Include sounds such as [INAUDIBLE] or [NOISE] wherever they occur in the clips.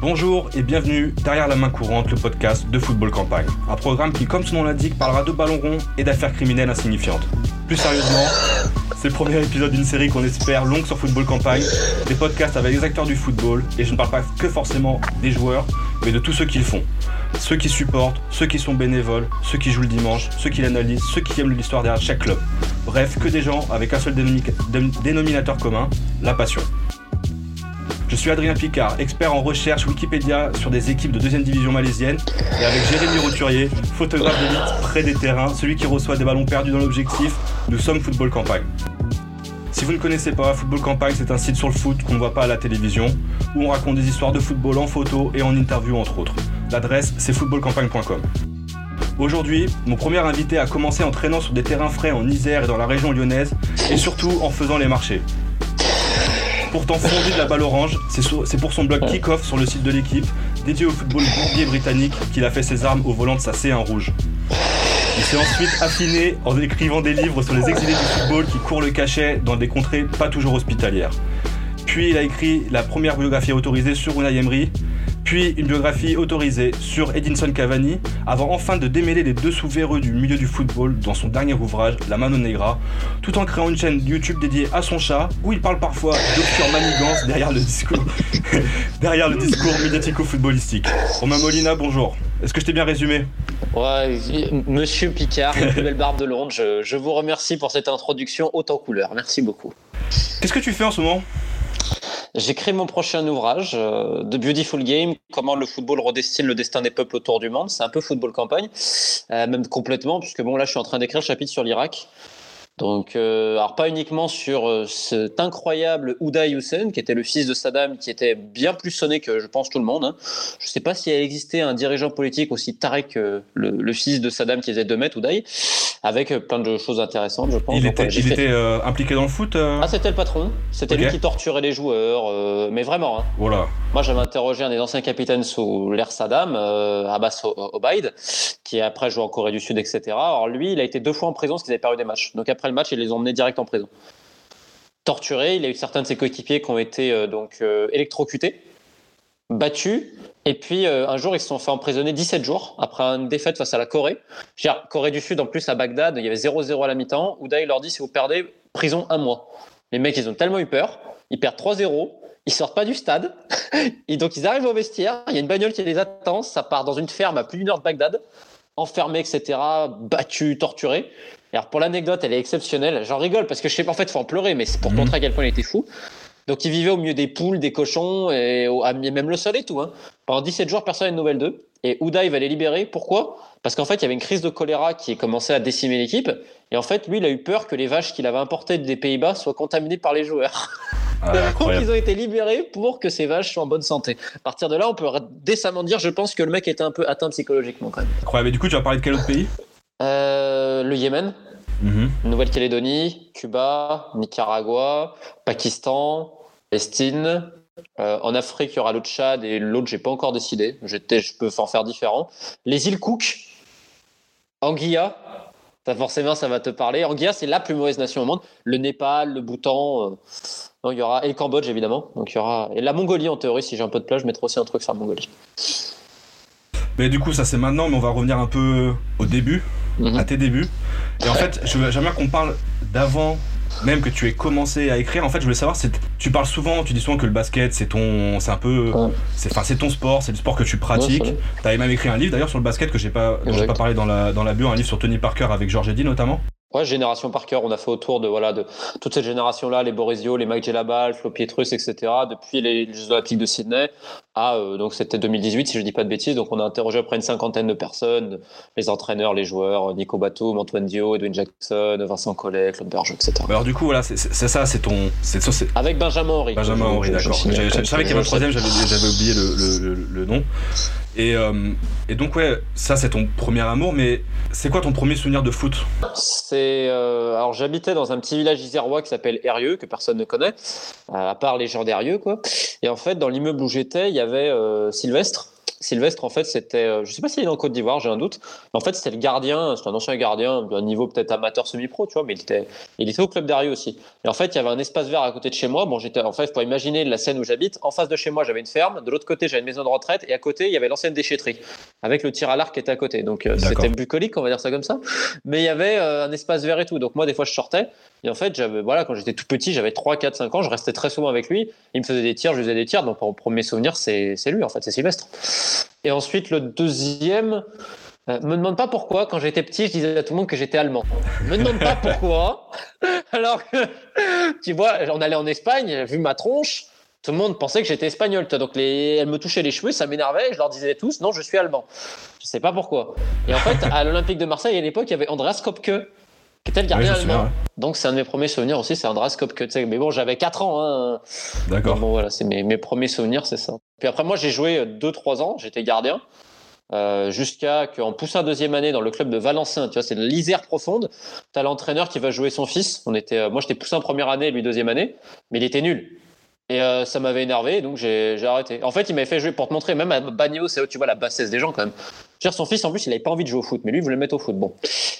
Bonjour et bienvenue derrière la main courante, le podcast de Football Campagne. Un programme qui, comme son nom l'indique, parlera de ballon rond et d'affaires criminelles insignifiantes. Plus sérieusement, c'est le premier épisode d'une série qu'on espère longue sur Football Campagne, des podcasts avec les acteurs du football, et je ne parle pas que forcément des joueurs, mais de tous ceux qui le font. Ceux qui supportent, ceux qui sont bénévoles, ceux qui jouent le dimanche, ceux qui l'analysent, ceux qui aiment l'histoire derrière chaque club. Bref, que des gens avec un seul dénominateur commun, la passion. Je suis Adrien Picard, expert en recherche Wikipédia sur des équipes de deuxième division malaisienne, et avec Jérémy Roturier, photographe d'élite près des terrains, celui qui reçoit des ballons perdus dans l'objectif, nous sommes Football Campagne. Si vous ne connaissez pas, Football Campagne, c'est un site sur le foot qu'on ne voit pas à la télévision, où on raconte des histoires de football en photo et en interview entre autres. L'adresse, c'est footballcampagne.com. Aujourd'hui, mon premier invité a commencé en traînant sur des terrains frais en Isère et dans la région lyonnaise, et surtout en faisant les marchés. Pourtant fondu de la balle orange, c'est pour son blog Kick-Off sur le site de l'équipe, dédié au football bourbier britannique, qu'il a fait ses armes au volant de sa C1 rouge. Il s'est ensuite affiné en écrivant des livres sur les exilés du football qui courent le cachet dans des contrées pas toujours hospitalières. Puis il a écrit la première biographie autorisée sur Unai Emery, puis une biographie autorisée sur Edinson Cavani, avant enfin de démêler les dessous véreux du milieu du football dans son dernier ouvrage, La Mano Negra, tout en créant une chaîne YouTube dédiée à son chat, où il parle parfois d'obscures manigances derrière le discours, [LAUGHS] derrière le discours médiatico-footballistique. Romain Molina, bonjour. Est-ce que je t'ai bien résumé? Ouais, monsieur Picard, la plus belle barbe de Londres, je, je vous remercie pour cette introduction en couleur. Merci beaucoup. Qu'est-ce que tu fais en ce moment? J'écris mon prochain ouvrage, euh, The Beautiful Game, comment le football redestine le destin des peuples autour du monde. C'est un peu football campagne, euh, même complètement, puisque bon là je suis en train d'écrire le chapitre sur l'Irak. Donc, euh, alors pas uniquement sur euh, cet incroyable Ouday Hussein, qui était le fils de Saddam, qui était bien plus sonné que je pense tout le monde. Hein. Je ne sais pas s'il a existé un dirigeant politique aussi taré que le, fils de Saddam qui faisait 2 mètres, Ouday, avec euh, plein de choses intéressantes, je pense. Il était, impliqué dans le foot Ah, c'était le patron. C'était lui qui torturait les joueurs, mais vraiment. Hein. Voilà. Moi, j'avais interrogé un des anciens capitaines sous l'ère Saddam, Abbas Obaid, qui après joué en Corée du Sud, etc. Alors lui, il a été deux fois en prison parce qu'ils avaient perdu des matchs. Donc après le match, ils les ont emmenés direct en prison. Torturé, il a eu certains de ses coéquipiers qui ont été euh, donc euh, électrocutés, battus, et puis euh, un jour ils se sont fait emprisonner 17 jours après une défaite face à la Corée. Corée du Sud en plus à Bagdad, il y avait 0-0 à la mi-temps. Ouda il leur dit si vous perdez, prison un mois. Les mecs ils ont tellement eu peur, ils perdent 3-0, ils sortent pas du stade, [LAUGHS] et donc ils arrivent au vestiaire, il y a une bagnole qui les attend, ça part dans une ferme à plus d'une heure de Bagdad, enfermés, etc., battus, torturés alors pour l'anecdote, elle est exceptionnelle. J'en rigole parce que je sais pas, en fait, faut en pleurer, mais c'est pour mhm. montrer à quel point il était fou. Donc il vivait au milieu des poules, des cochons, et même le sol et tout. Hein. Pendant 17 jours, personne n'a de nouvelles d'eux. Et Ouda, il va les libérer. Pourquoi? Parce qu'en fait, il y avait une crise de choléra qui commençait à décimer l'équipe. Et en fait, lui, il a eu peur que les vaches qu'il avait importées des Pays-Bas soient contaminées par les joueurs. Ah, [LAUGHS] Donc ils ont été libérés pour que ces vaches soient en bonne santé. À partir de là, on peut décemment dire, je pense que le mec était un peu atteint psychologiquement quand même. Incroyable. Mais du coup, tu vas parler de quel autre pays? Euh, Le Yémen. Mhm. Nouvelle-Calédonie, Cuba, Nicaragua, Pakistan, Palestine. Euh, en Afrique, il y aura le Tchad et l'autre, j'ai pas encore décidé. Je peux en faire différents. Les îles Cook, Anguilla, ça, forcément, ça va te parler. Anguilla, c'est la plus mauvaise nation au monde. Le Népal, le Bhoutan. Euh, il y aura et le Cambodge évidemment. Donc il y aura et la Mongolie en théorie. Si j'ai un peu de plage, je mettrai aussi un truc sur la Mongolie. Mais du coup, ça c'est maintenant, mais on va revenir un peu au début, mhm. à tes débuts. Et en fait, j'aimerais qu'on parle d'avant même que tu aies commencé à écrire. En fait, je voulais savoir, tu parles souvent, tu dis souvent que le basket, c'est ton, c'est un peu, c'est, enfin, c'est ton sport, c'est le sport que tu pratiques. tu avais même écrit un livre d'ailleurs sur le basket que j'ai pas, j'ai pas parlé dans la, dans la bio, un livre sur Tony Parker avec George Eddy notamment. Ouais, génération par cœur, on a fait autour de voilà de toute cette génération-là, les Borisio, les Mike Gelabal, Flo Pietrus, etc. Depuis les Jeux Olympiques de Sydney à euh, donc c'était 2018 si je dis pas de bêtises. Donc on a interrogé à près une cinquantaine de personnes, les entraîneurs, les joueurs, Nico Batum, Antoine Dio, Edwin Jackson, Vincent Collet, Claude Berger, etc. Alors du coup voilà, c'est ça, c'est ton, c'est avec Benjamin Henry. Benjamin Henry, d'accord. Je, savais qu'il y avait un troisième, j'avais oublié le, le, le nom. Et, euh, et, donc ouais, ça c'est ton premier amour, mais c'est quoi ton premier souvenir de foot? C'est euh, alors j'habitais dans un petit village isérois qui s'appelle Herieux, que personne ne connaît, euh, à part les gens d'Herieux quoi. Et en fait dans l'immeuble où j'étais, il y avait Sylvestre, Sylvestre, en fait, c'était, euh, je sais pas s'il est en Côte d'Ivoire, j'ai un doute. Mais en fait, c'était le gardien, c'était un ancien gardien d'un niveau peut-être amateur semi-pro, tu vois, mais il était, il était au club d'Ario aussi. Et en fait, il y avait un espace vert à côté de chez moi. Bon, j'étais, en fait, pour imaginer la scène où j'habite, en face de chez moi, j'avais une ferme, de l'autre côté, j'avais une maison de retraite, et à côté, il y avait l'ancienne déchetterie, avec le tir à l'arc qui était à côté. Donc, euh, c'était bucolique, on va dire ça comme ça. Mais il y avait euh, un espace vert et tout. Donc, moi, des fois, je sortais. Et en fait, j'avais, voilà, quand j'étais tout petit, j'avais 3, 4, 5 ans, je restais très souvent avec lui. Il me faisait des tirs, je faisais des tirs. Donc, mon premier souvenir, c'est lui, en fait, c'est Sylvestre. Et ensuite, le deuxième, euh, me demande pas pourquoi, quand j'étais petit, je disais à tout le monde que j'étais allemand. Me demande pas [LAUGHS] pourquoi, alors que, tu vois, on allait en Espagne, vu ma tronche, tout le monde pensait que j'étais espagnol. Donc, les, elle me touchait les cheveux, ça m'énervait, je leur disais tous, non, je suis allemand. Je sais pas pourquoi. Et en fait, à l'Olympique de Marseille, à l'époque, il y avait Andreas Kopke, qui était le gardien allemand. Donc c'est un de mes premiers souvenirs aussi, c'est Andras Kopke. Mais bon, j'avais 4 ans. Hein. D'accord. Bon, voilà, c'est mes, mes, premiers souvenirs, c'est ça. Puis après, moi, j'ai joué 2-3 ans, j'étais gardien. Euh, jusqu'à qu'en poussant deuxième année dans le club de Valencin, tu vois, c'est l'Isère profonde. Tu as l'entraîneur qui va jouer son fils. On était, euh, moi, j'étais poussé en première année, lui deuxième année, mais il était nul. Et euh, ça m'avait énervé, donc j'ai arrêté. En fait, il m'avait fait jouer pour te montrer, même à Bagnéo, c'est tu vois la bassesse des gens quand même. Son fils, en plus, il n'avait pas envie de jouer au foot, mais lui, il voulait le mettre au foot. Bon.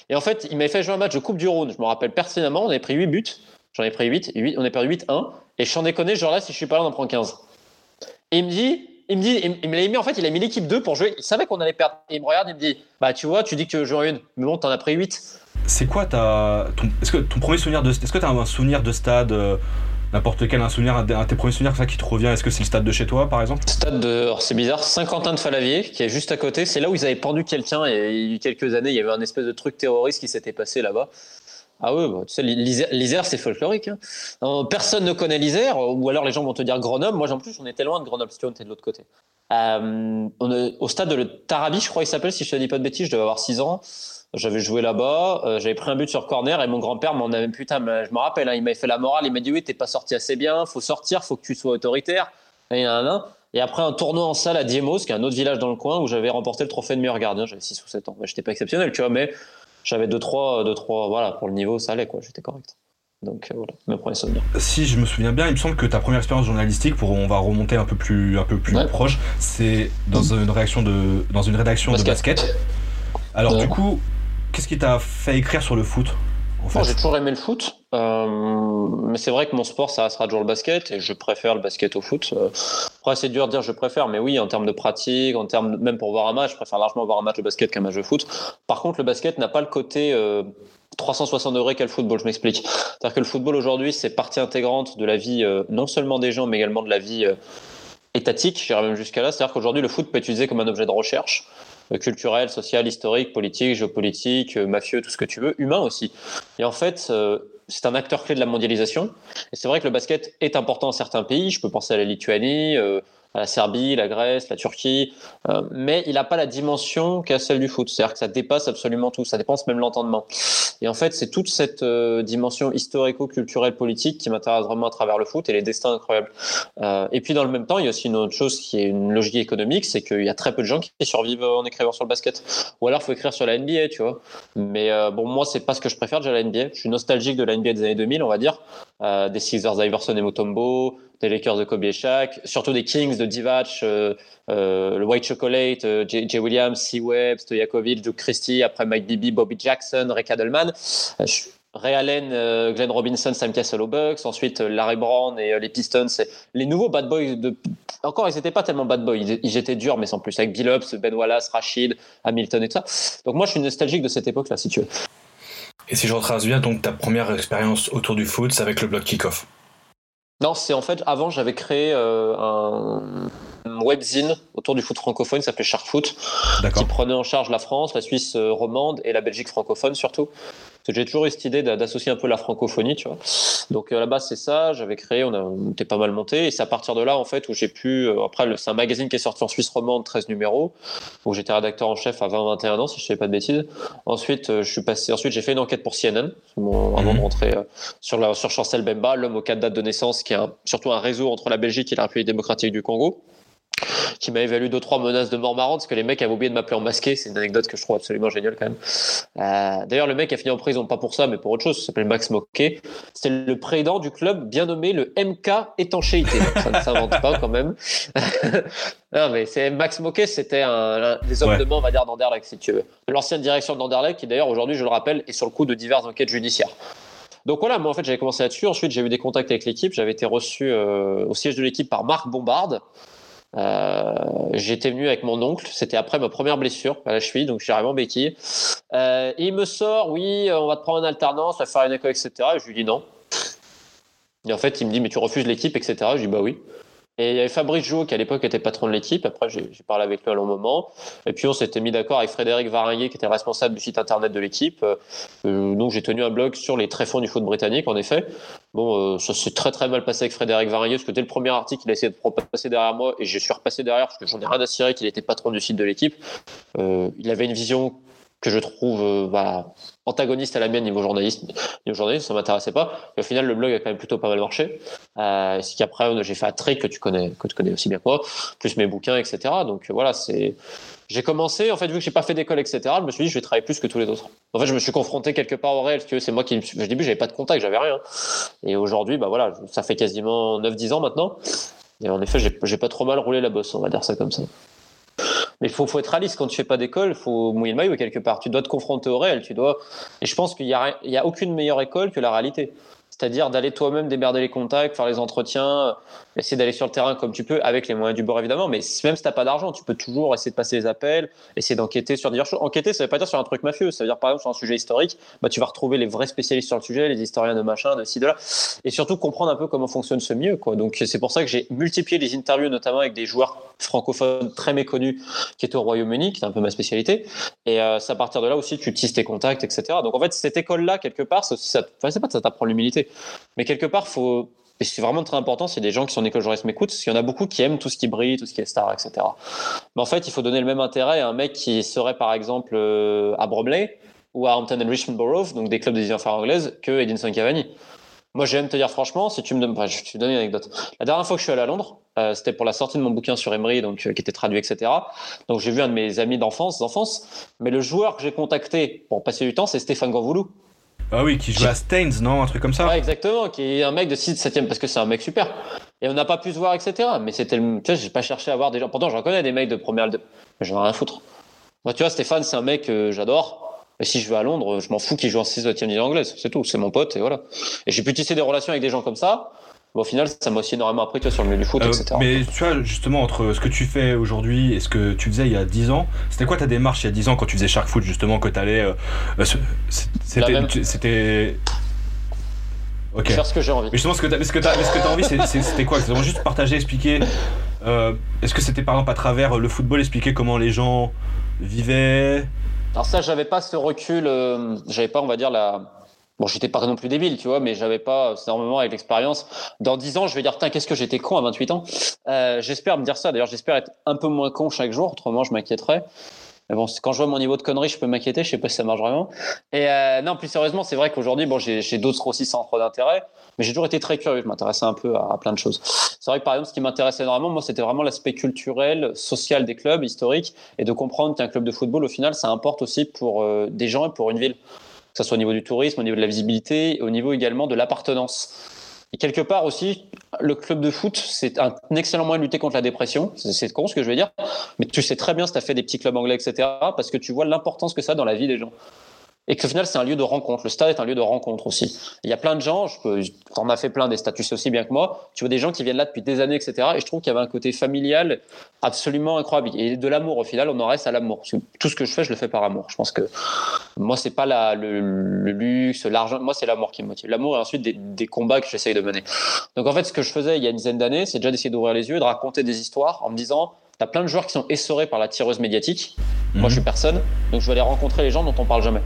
Et en fait, il m'avait fait jouer un match de Coupe du Rhône. Je me rappelle pertinemment, on avait pris 8 buts. J'en ai pris 8, 8 on a perdu 8-1. Et je en déconné, genre là, si je suis pas là, on en prend 15. Et il me dit, il me dit, il me l'a mis en fait, il a mis l'équipe 2 pour jouer. Il savait qu'on allait perdre. Et il me regarde, il me dit, bah tu vois, tu dis que tu veux jouer une, mais bon, t'en as pris 8. C'est quoi ta, ton, est-ce que ton premier souvenir de, est-ce que t'as un souvenir de stade? Euh, n'importe quel un souvenir, un, tes premiers souvenirs ça qui te revient Est-ce que c'est le stade de chez toi, par exemple Stade de, c'est bizarre, Saint-Quentin de Falavier, qui est juste à côté. C'est là où ils avaient pendu quelqu'un et il y a quelques années, il y avait un espèce de truc terroriste qui s'était passé là-bas. Ah oui, bah, tu sais, l'Isère, c'est folklorique. Hein. Personne ne connaît l'Isère, ou alors les gens vont te dire Grenoble. Moi, en plus, on était loin de Grenoble, si tu de l'autre côté. Euh, au stade de le Tarabi, je crois qu'il s'appelle, si je te dis pas de bêtises, je devais avoir 6 ans. J'avais joué là-bas, euh, j'avais pris un but sur corner et mon grand-père m'en avait putain, je me rappelle, hein, il m'avait fait la morale, il m'a dit oui, t'es pas sorti assez bien, faut sortir, faut que tu sois autoritaire. Et, et après un tournoi en salle à Diemos, qui est un autre village dans le coin où j'avais remporté le trophée de meilleur gardien, j'avais 6 ou 7 ans. J'étais pas exceptionnel, tu vois, mais j'avais 2-3, 2-3, voilà, pour le niveau, ça allait, quoi, j'étais correct. Donc euh, voilà, mes premiers souvenirs. Si je me souviens bien, il me semble que ta première expérience journalistique, pour on va remonter un peu plus, un peu plus proche, c'est dans une réaction de, dans une rédaction de basket. Alors du coup, Qu'est-ce qui t'a fait écrire sur le foot J'ai toujours aimé le foot, euh, mais c'est vrai que mon sport, ça sera toujours le basket, et je préfère le basket au foot. Euh, après, c'est dur de dire je préfère, mais oui, en termes de pratique, en termes même pour voir un match, je préfère largement voir un match de basket qu'un match de foot. Par contre, le basket n'a pas le côté 360 euh, degrés qu'a le football, je m'explique. C'est-à-dire que le football aujourd'hui, c'est partie intégrante de la vie, non seulement des gens, mais également de la vie étatique, j'irais même jusqu'à là. C'est-à-dire qu'aujourd'hui, le foot peut être utilisé comme un objet de recherche. Euh, culturel, social, historique, politique, géopolitique, euh, mafieux, tout ce que tu veux, humain aussi. Et en fait, euh, c'est un acteur clé de la mondialisation. Et c'est vrai que le basket est important dans certains pays. Je peux penser à la Lituanie, la Serbie, la Grèce, la Turquie, euh, mais il n'a pas la dimension qu'a celle du foot. C'est-à-dire que ça dépasse absolument tout, ça dépasse même l'entendement. Et en fait, c'est toute cette euh, dimension historico-culturelle politique qui m'intéresse vraiment à travers le foot et les destins incroyables. Euh, et puis dans le même temps, il y a aussi une autre chose qui est une logique économique, c'est qu'il y a très peu de gens qui survivent en écrivant sur le basket. Ou alors, il faut écrire sur la NBA, tu vois. Mais bon, moi, c'est pas ce que je préfère déjà la NBA. Je suis nostalgique de la NBA des années 2000, on va dire, des Sixers, Iverson et Mutombo, des Lakers de Kobe et Shaq, surtout des Kings de Divac, euh, euh, le White Chocolate, euh, Jay, Williams, C. Webb, Stojakovic, Duke Christie, après Mike Bibby, Bobby Jackson, Rick Adelman. Ray Allen, Glenn Robinson, Sam Cassell aux Bucks, ensuite Larry Brown et les Pistons. Les nouveaux bad boys, de... encore ils n'étaient pas tellement bad boys, ils, étaient durs, mais sans plus, avec Bill Ups, Ben Wallace, Rashid, Hamilton et tout ça. Donc moi je suis nostalgique de cette époque-là, si tu veux. Et si je retrace bien, donc ta première expérience autour du foot, c'est avec le blog Kickoff non, c'est en fait, avant, j'avais créé euh, un, webzine autour du foot francophone qui s'appelait Shark Foot, qui prenait en charge la France, la Suisse euh, romande et la Belgique francophone surtout j'ai toujours eu cette idée d'associer un peu la francophonie, tu vois. Donc à la base, c'est ça, j'avais créé, on, a, était pas mal monté, et c'est à partir de là, en fait, où j'ai pu. Euh, après, c'est un magazine qui est sorti en Suisse romande, 13 numéros, où j'étais rédacteur en chef à 20-21 ans, si je ne fais pas de bêtises. Ensuite, euh, je suis passé, ensuite, j'ai fait une enquête pour CNN, avant de mhm. rentrer euh, sur, la, sur Chancel Bemba, l'homme aux quatre dates de naissance, qui est surtout un réseau entre la Belgique et la République démocratique du Congo qui m'avait valu deux trois menaces de mort marrantes parce que les mecs avaient oublié de m'appeler en masqué. C'est une anecdote que je trouve absolument géniale quand même. Euh, D'ailleurs, le mec a fini en prison pas pour ça, mais pour autre chose. Il s'appelle Max Moquet. C'était le président du club bien nommé le MK étanchéité. ça ne s'invente pas quand même. [LAUGHS] non, mais c'est Max Moquet, c'était un, des hommes de main, on va dire, d'Anderlecht, si tu veux. L'ancienne direction d'Anderlecht, qui d'ailleurs aujourd'hui, je le rappelle, est sur le coup de diverses enquêtes judiciaires. Donc voilà, moi en fait j'avais commencé là-dessus. Ensuite j'ai eu des contacts avec l'équipe. J'avais été reçu euh, au siège de l'équipe par Marc Bombard. Euh, j'étais venu avec mon oncle. C'était après ma première blessure à la cheville, donc arrivé en béquille. Euh, il me sort, oui, on va te prendre en alternance, on va faire une école, etc. Et je lui dis non. Et en fait il me dit mais tu refuses l'équipe, etc. Je dis bah oui. Et il y avait Fabrice Jouot qui à l'époque était patron de l'équipe. Après, j'ai parlé avec lui un long moment. Et puis on s'était mis d'accord avec Frédéric Varinguet qui était responsable du site internet de l'équipe. Euh, donc j'ai tenu un blog sur les tréfonds du foot britannique en effet. Bon, euh, ça s'est très très mal passé avec Frédéric Varinguet parce que dès le premier article, il a essayé de passer derrière moi et je suis repassé derrière parce que j'en ai rien à cirer qu'il était patron du site de l'équipe. Euh, il avait une vision que je trouve euh, bah, antagoniste à la mienne niveau journalisme. Niveau journalisme, ça m'intéressait pas. Et au final, le blog a quand même plutôt pas mal marché. Euh, c'est qu'après, j'ai fait un trick que tu connais, que tu connais aussi bien que moi, plus mes bouquins, etc. Donc voilà, c'est. J'ai commencé, en fait, vu que j'ai pas fait d'école, etc. Je me suis dit, je vais travailler plus que tous les autres. En fait, je me suis confronté quelque part au réel, que c'est moi qui. Au début, j'avais pas de contact, j'avais rien. Et aujourd'hui, bah voilà, ça fait quasiment 9-10 ans maintenant. Et en effet, j'ai pas trop mal roulé la bosse, on va dire ça comme ça. Mais il faut, faut, être réaliste quand tu fais pas d'école, il faut mouiller le maillot quelque part. Tu dois te confronter au réel. Tu dois. Et je pense qu'il n'y a, a aucune meilleure école que la réalité. C'est-à-dire d'aller toi-même démerder les contacts, faire les entretiens, essayer d'aller sur le terrain comme tu peux, avec les moyens du bord évidemment. Mais même si tu n'as pas d'argent, tu peux toujours essayer de passer les appels, essayer d'enquêter sur diverses choses. Enquêter, ça veut pas dire sur un truc mafieux. Ça veut dire par exemple sur un sujet historique, bah, tu vas retrouver les vrais spécialistes sur le sujet, les historiens de machin, de ci, de là. Et surtout comprendre un peu comment fonctionne ce milieu. Donc c'est pour ça que j'ai multiplié les interviews, notamment avec des joueurs francophones très méconnus qui étaient au Royaume-Uni, qui est un peu ma spécialité. Et euh, c'est à partir de là aussi tu tisses tes contacts, etc. Donc en fait, cette école-là, quelque part, ça. Pas ça t'apprend l'humilité, mais quelque part, faut c'est vraiment très important, c'est des gens qui sont en école journaliste m'écoutent, parce qu'il y en a beaucoup qui aiment tout ce qui brille, tout ce qui est star, etc. Mais en fait, il faut donner le même intérêt à un mec qui serait par exemple euh, à Bromley ou à Hampton and Richmond Borough, donc des clubs des îles anglaises, que Edinson Cavani. Moi, j'aime te dire franchement, si tu me donnes, je vais te donner une anecdote. La dernière fois que je suis allé à Londres, euh, c'était pour la sortie de mon bouquin sur Emery, donc euh, qui était traduit, etc. Donc j'ai vu un de mes amis d'enfance, d'enfance, mais le joueur que j'ai contacté pour passer du temps, c'est Stéphane Ganvoulou. Ah oui, qui joue à Staines, non Un truc comme ça Ouais, exactement, qui est un mec de 6 7 parce que c'est un mec super. Et on n'a pas pu se voir, etc. Mais c'était le. Tu vois, j'ai pas cherché à voir des gens. Pourtant, j'en connais des mecs de première. De... Mais j'en ai rien à foutre. Moi, tu vois, Stéphane, c'est un mec que j'adore. Et si je vais à Londres, je m'en fous qu'il joue en 6 e anglaise. C'est tout. C'est mon pote, et voilà. Et j'ai pu tisser des relations avec des gens comme ça au final, ça m'a aussi énormément appris sur le milieu du foot, euh, etc. Mais tu vois, justement, entre ce que tu fais aujourd'hui et ce que tu faisais il y a 10 ans, c'était quoi ta démarche il y a 10 ans quand tu faisais Shark Foot, justement, que tu allais. Euh, euh c'était. Ok. Faire ce que j'ai envie. Mais justement, ce que tu as, envie, c'était quoi? C'était juste partager, expliquer. Euh, est-ce que c'était par exemple à travers le football, expliquer comment les gens vivaient? Alors, ça, j'avais pas ce recul, j'avais pas, on va dire, la Bon, j'étais pas non plus débile, tu vois, mais j'avais pas énormément avec l'expérience. Dans 10 ans, je vais dire, tiens, qu'est-ce que j'étais con à 28 ans. Euh, j'espère me dire ça. D'ailleurs, j'espère être un peu moins con chaque jour, autrement, je m'inquiéterais. Mais bon, quand je vois mon niveau de connerie, je peux m'inquiéter. Je sais pas si ça marche vraiment. Et euh, non, plus sérieusement, c'est vrai qu'aujourd'hui, bon, j'ai d'autres aussi centres d'intérêt, mais j'ai toujours été très curieux. Je m'intéressais un peu à, plein de choses. C'est vrai que par exemple, ce qui m'intéressait énormément, moi, c'était vraiment l'aspect culturel, social des clubs historiques, et de comprendre qu'un club de football, au final, ça importe aussi pour euh, des gens et pour une ville que ce soit au niveau du tourisme, au niveau de la visibilité, au niveau également de l'appartenance. Et quelque part aussi, le club de foot, c'est un excellent moyen de lutter contre la dépression. C'est con ce que je vais dire, mais tu sais très bien si tu as fait des petits clubs anglais, etc., parce que tu vois l'importance que ça a dans la vie des gens et qu'au final c'est un lieu de rencontre. Le stade est un lieu de rencontre aussi. Il y a plein de gens, je peux, en as fait plein des statuts aussi bien que moi. Tu vois des gens qui viennent là depuis des années, etc. Et je trouve qu'il y avait un côté familial absolument incroyable et de l'amour. Au final, on en reste à l'amour. Tout ce que je fais, je le fais par amour. Je pense que moi c'est pas la, le, luxe, l'argent. Moi c'est l'amour qui me motive. L'amour et ensuite des, des combats que j'essaye de mener. Donc en fait, ce que je faisais il y a une dizaine d'années, c'est déjà d'essayer d'ouvrir les yeux, de raconter des histoires en me disant T'as plein de joueurs qui sont essorés par la tireuse médiatique. Moi, je suis mhm. personne. Donc, je vais aller rencontrer les gens dont on parle jamais.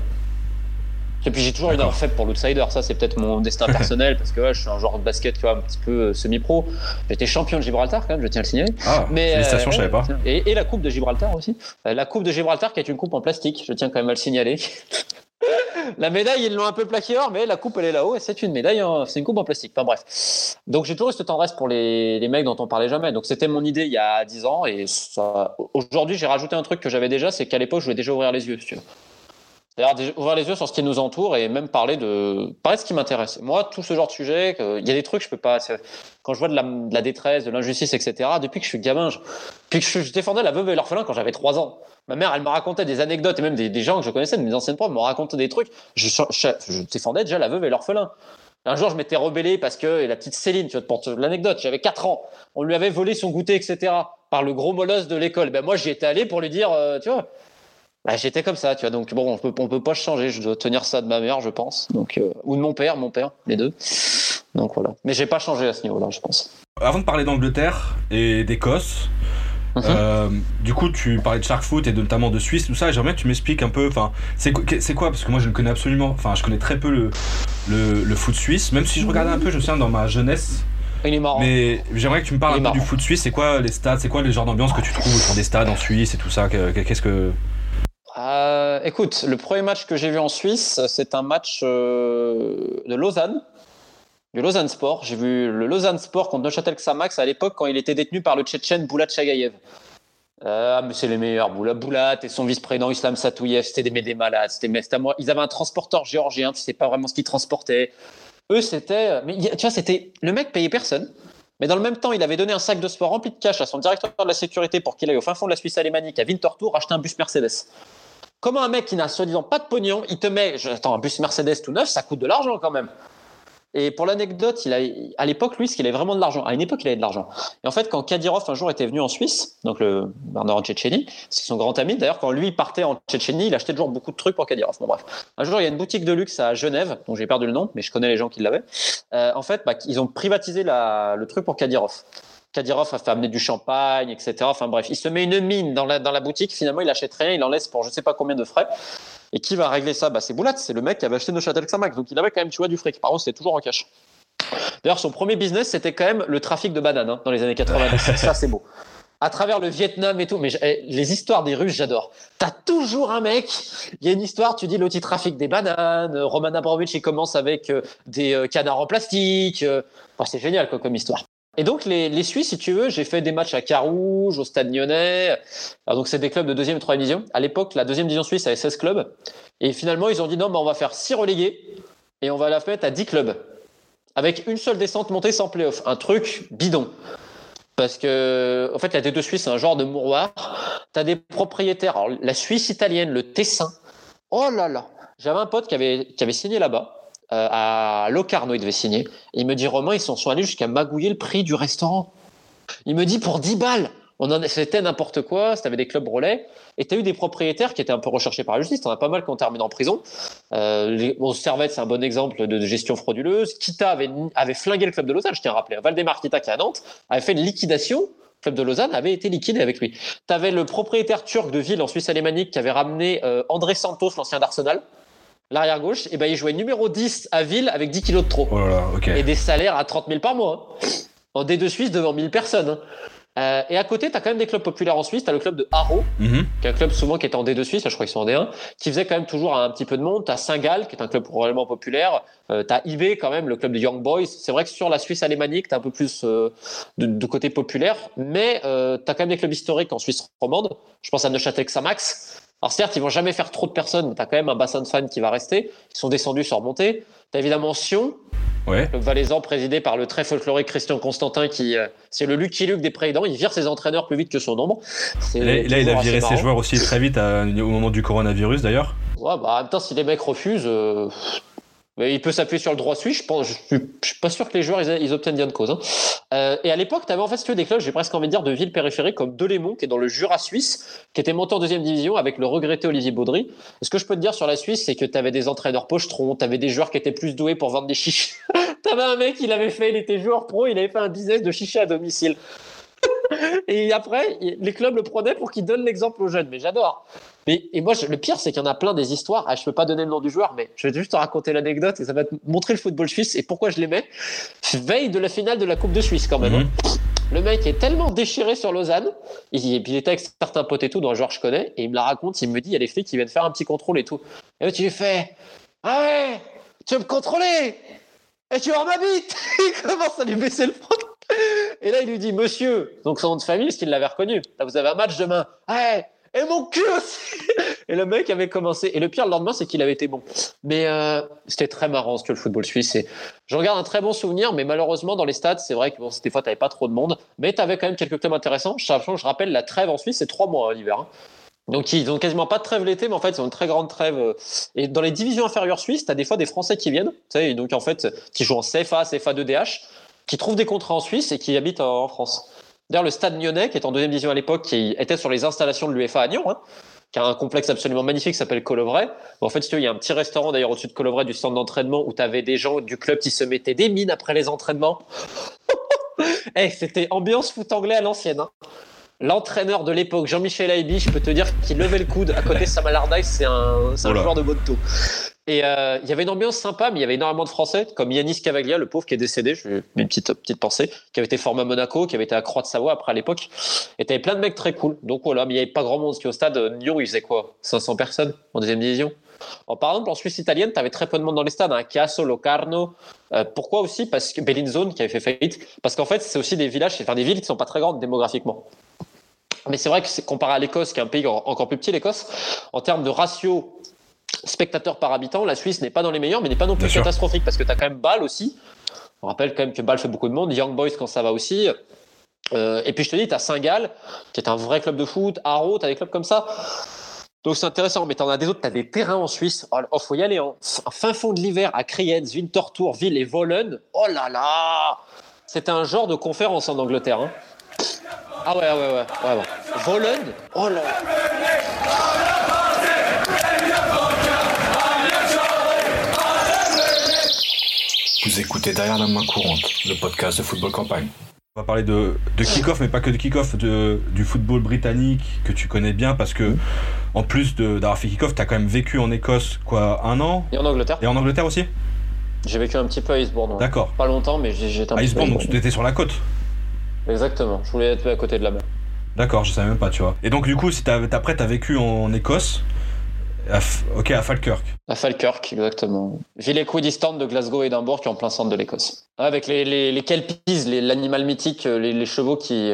Et puis j'ai toujours une faible pour l'outsider, ça c'est peut-être mon destin [LAUGHS] personnel parce que je suis un joueur de basket tu vois, un petit peu euh, semi-pro. J'étais champion de Gibraltar quand même, je tiens à le signaler. Ah, Mais, félicitations, euh, je savais pas. Et, la coupe de Gibraltar aussi. Euh, la coupe de Gibraltar qui est une coupe en plastique, je tiens quand même à le signaler. [LAUGHS] la médaille, ils l'ont un peu plaqué or, mais la coupe, elle est là-haut et c'est une médaille, c'est une coupe en plastique. Enfin bref. Donc j'ai toujours eu cette tendresse pour les, les mecs dont on parlait jamais. Donc c'était mon idée il y a 10 ans et aujourd'hui j'ai rajouté un truc que j'avais déjà, c'est qu'à l'époque je voulais déjà ouvrir les yeux. C'est-à-dire ouvrir les yeux sur ce qui nous entoure et même parler de, parler de ce qui m'intéresse. Moi, tout ce genre de sujet, il y a des trucs je peux pas. Quand je vois de la, détresse, de l'injustice, etc. Depuis que je suis gamin, je, que je, défendais la veuve et l'orphelin quand j'avais 3 ans. Ma mère, elle me racontait des anecdotes et même des, gens que je connaissais, de mes anciennes profs, me racontaient des trucs. Je, je, défendais déjà la veuve et l'orphelin. Un jour, je m'étais rebellé parce que la petite Céline, tu vois, pour l'anecdote, j'avais 4 ans. On lui avait volé son goûter, etc. par le gros molosse de l'école. Ben moi, j'y étais allé pour lui dire, euh, tu vois, bah, j'étais comme ça, tu vois. Donc bon, on peut, on peut pas changer. Je dois tenir ça de ma mère, je pense. Donc euh, ou de mon père, mon père, les deux. Donc voilà. Mais j'ai pas changé à ce niveau-là, je pense. Avant de parler d'Angleterre et d'Écosse, mhm. euh, du coup, tu parlais de Shark Foot et notamment de Suisse, tout ça. J'aimerais que tu m'expliques un peu. Enfin, c'est quoi Parce que moi, je ne connais absolument. Enfin, je connais très peu le, le, foot suisse. Même si je regardais un peu, je me souviens dans ma jeunesse. Il est marrant. Mais j'aimerais que tu me parles un peu du foot suisse. C'est quoi les stades? C'est quoi les genres d'ambiance que tu trouves autour des stades en Suisse et tout ça? Qu'est-ce que euh, écoute, le premier match que j'ai vu en Suisse, c'est un match euh, de Lausanne, du Lausanne Sport. J'ai vu le Lausanne Sport contre Neuchâtel Xamax à l'époque quand il était détenu par le Tchétchène Boulat Chagayev. Euh, ah, mais c'est les meilleurs. Boulat, Boulat et son vice-président Islam Satouyev, c'était des, des malades. C'était. Ils avaient un transporteur géorgien, tu sais pas vraiment ce qu'ils transportaient. Eux, c'était. Tu vois, c'était. Le mec payait personne. Mais dans le même temps, il avait donné un sac de sport rempli de cash à son directeur de la sécurité pour qu'il aille au fin fond de la Suisse alémanique à Winterthur acheter un bus Mercedes. Comment un mec qui n'a soi-disant pas de pognon, il te met, attends, un bus Mercedes tout neuf, ça coûte de l'argent quand même. Et pour l'anecdote, il a, à l'époque, lui, ce qu'il avait vraiment de l'argent. À une époque, il avait de l'argent. Et en fait, quand Kadyrov un jour était venu en Suisse, donc le Bernard en Tchétchénie, c'est son grand ami. D'ailleurs, quand lui partait en Tchétchénie, il achetait toujours beaucoup de trucs pour Kadyrov. Bref. Un jour, il y a une boutique de luxe à Genève, dont j'ai perdu le nom, mais je connais les gens qui l'avaient. Euh, en fait, bah, ils ont privatisé le truc pour Kadyrov. Kadyrov a fait amener du champagne, etc. Enfin bref, il se met une mine dans la, dans la boutique. Finalement, il achète rien, il en laisse pour je sais pas combien de frais. Et qui va régler ça? Bah, C'est Boulat, c'est le mec qui avait acheté Neuchâtel Xamax. Donc il avait quand même, tu vois, du fric. Par contre, c'était toujours en cash. D'ailleurs, son premier business, c'était quand même le trafic de bananes hein, dans les années 90. [LAUGHS] ça, c'est beau. À travers le Vietnam et tout. Mais eh, les histoires des Russes, j'adore. T'as toujours un mec. Il y a une histoire, tu dis le petit trafic des bananes. Roman Abramovich, il commence avec euh, des euh, canards en plastique. Euh. c'est génial quoi, comme histoire. Et donc, les, Suisses, si tu veux, j'ai fait des matchs à Carouge, au Stade Lyonnais. Alors, donc, c'est des clubs de deuxième et troisième division. À l'époque, la deuxième division suisse avait 16 clubs. Et finalement, ils ont dit non, bah, on va faire 6 relégués et on va la mettre à 10 clubs. Avec une seule descente montée sans playoff. Un truc bidon. Parce que, en fait, la D2 Suisse, c'est un genre de mouroir. Tu as des propriétaires. Alors, la Suisse italienne, le Tessin. Oh là là. J'avais un pote qui avait, qui avait signé là-bas. Euh, à Locarno, il devait signer. il me dit, Romain, ils sont, allés jusqu'à magouiller le prix du restaurant. Il me dit, pour 10 balles on c'était n'importe quoi, c'était des clubs relais, et tu as eu des propriétaires qui étaient un peu recherchés par la justice, en as pas mal qui ont terminé en prison. Euh, bon, Servette, c'est un bon exemple de, gestion frauduleuse. Kita avait, avait flingué le club de Lausanne, je tiens à rappeler. Valdemar Kita, qui est à Nantes, avait fait une liquidation. Le club de Lausanne avait été liquidé avec lui. Tu avais le propriétaire turc de ville en Suisse alémanique qui avait ramené euh, André Santos, l'ancien d'Arsenal, l'arrière gauche, et ben il jouait numéro 10 à Ville avec 10 kilos de trop. Oh et des salaires à 30 000 par mois. Hein. En D2 Suisse devant 1000 personnes. Hein. Euh, et à côté, tu as quand même des clubs populaires en Suisse. Tu as le club de Haro, mhm. qui est un club souvent qui était en D2 Suisse, je crois qu'ils sont en D1, qui faisait quand même toujours un petit peu de monde. Tu as Saint-Gall, qui est un club probablement populaire. Euh, tu as IB, quand même, le club de Young Boys. C'est vrai que sur la Suisse alémanique, tu as un peu plus euh, de, côté populaire. Mais euh, tu as quand même des clubs historiques en Suisse romande. Je pense à Neuchâtel Xamax. Alors certes, ils vont jamais faire trop de personnes, mais tu as quand même un bassin de fans qui va rester. Ils sont descendus sur remontée. Tu as évidemment Sion, Ouais. Le Valaisan, présidé par le très folklorique Christian Constantin, qui euh, c'est le Lucky Luke des présidents. Il vire ses entraîneurs plus vite que son nombre. Là, là il a viré ses joueurs aussi très vite au moment du coronavirus d'ailleurs. Ouais, bah, en même temps, si les mecs refusent, euh, il peut s'appuyer sur le droit suisse. Je, pense, je, suis pas sûr que les joueurs ils, obtiennent bien de cause. Hein. Euh, et à l'époque, tu avais en fait tu des clubs, j'ai presque envie de dire, de villes périphériques comme Delémont, qui est dans le Jura suisse, qui était monté en deuxième division avec le regretté Olivier Baudry. ce que je peux te dire sur la Suisse, c'est que tu avais des entraîneurs pochetrons, tu avais des joueurs qui étaient plus doués pour vendre des chichas. [LAUGHS] tu un mec, il avait fait, il était joueur pro, il avait fait un business de chichas à domicile. [LAUGHS] et après, les clubs le prenaient pour qu'il donne l'exemple aux jeunes. Mais j'adore. et moi, le pire, c'est qu'il y en a plein des histoires. Ah, je peux pas donner le nom du joueur, mais je vais juste te raconter l'anecdote et ça va te montrer le football suisse et pourquoi je l'aimais. Veille de la finale de la Coupe de Suisse, quand même. Hein. Mhm. Le mec est tellement déchiré sur Lausanne. Il, et était avec certains potes et tout, dont un joueur que je connais, et il me la raconte. Il me dit il y a des flics qui viennent faire un petit contrôle et tout. Et là, tu lui fais Ah ouais, tu veux me contrôler? Et tu vois ma bite Il commence à lui baisser le front. Et là, il lui dit Monsieur, donc son nom de famille, qu'il l'avait reconnu. Là, vous avez un match demain. Ah ouais, et mon cul aussi Et le mec avait commencé. Et le pire, le lendemain, c'est qu'il avait été bon. Mais euh, c'était très marrant ce que le football suisse. Et je regarde un très bon souvenir, mais malheureusement, dans les stades, c'est vrai que bon, des fois, tu n'avais pas trop de monde. Mais tu avais quand même quelques clubs intéressants. Je, je rappelle, la trêve en Suisse, c'est trois mois hein, l'hiver. Hein. Donc, ils ont quasiment pas de trêve l'été, mais en fait, ils ont une très grande trêve. Et dans les divisions inférieures suisses, tu as des fois des Français qui viennent, tu sais, donc en fait, qui jouent en CFA, CFA 2DH, qui trouvent des contrats en Suisse et qui habitent en France. D'ailleurs, le stade lyonnais, qui est en deuxième division à l'époque, qui était sur les installations de l'UEFA à Lyon, hein, qui a un complexe absolument magnifique qui s'appelle Colovray. en fait, il y a un petit restaurant d'ailleurs au-dessus de Colovray du centre d'entraînement où tu avais des gens du club qui se mettaient des mines après les entraînements. hey, [LAUGHS] C'était ambiance foot anglais à l'ancienne. Hein. L'entraîneur de l'époque, Jean-Michel Aibi, je peux te dire qu'il levait le coude à côté de Sam Allardyce, c'est un, un joueur de moto. Et euh, il y avait une ambiance sympa, mais il y avait énormément de Français, comme Yanis Cavaglia, le pauvre qui est décédé, je mets une petite, petite pensée, qui avait été formé à Monaco, qui avait été à Croix de Savoie après à l'époque. Et t'avais plein de mecs très cool. Donc voilà, mais il n'y avait pas grand monde. Parce qu'au stade, Lyon, il faisait quoi? 500 personnes en deuxième division? Par exemple, en Suisse italienne, tu avais très peu de monde dans les stades, hein, Chiasso, Locarno. Euh, pourquoi aussi? Parce que Bellinzone, qui avait fait faillite. Parce qu'en fait, c'est aussi des villages, enfin des villes qui ne sont pas très grandes démographiquement. Mais c'est vrai que c'est comparé à l'Écosse, qui est un pays encore plus petit, l'Écosse, en termes de ratio spectateurs par habitant, la Suisse n'est pas dans les meilleurs, mais n'est pas non plus catastrophique parce que tu as quand même Bâle aussi. On rappelle quand même que Bâle fait beaucoup de monde, Young Boys quand ça va aussi. Euh, et puis je te dis, tu as Saint-Gall, qui est un vrai club de foot, Haro, tu as des clubs comme ça. Donc c'est intéressant, mais tu en as des autres, tu as des terrains en Suisse. Il oh, faut y aller. En hein. fin fond de l'hiver à Kriens, Winterthur, Ville et Wollen. Oh là là C'est un genre de conférence en Angleterre. Hein. Ah ouais, ouais, ouais. ouais, ouais. Wollen Oh là Vous écoutez Derrière la main courante, le podcast de Football Campagne. On va parler de, de kick-off, mais pas que de kick-off, du football britannique que tu connais bien parce que, en plus d'avoir fait kick-off, tu as quand même vécu en Écosse, quoi, un an? Et en Angleterre. Et en Angleterre aussi? J'ai vécu un petit peu à Eastbourne. D'accord. Pas longtemps, mais j'étais un à Eastbourne, donc tu étais sur la côte Exactement, je voulais être à côté de la mer. D'accord, je savais même pas, tu vois. Et donc, du coup, si après, tu as vécu en Écosse, ok, à Falkirk. À Falkirk, exactement. Ville équidistante de Glasgow et Édimbourg, qui est en plein centre de l'Écosse. Avec les, les, les kelpies, l'animal mythique, les, les, chevaux qui,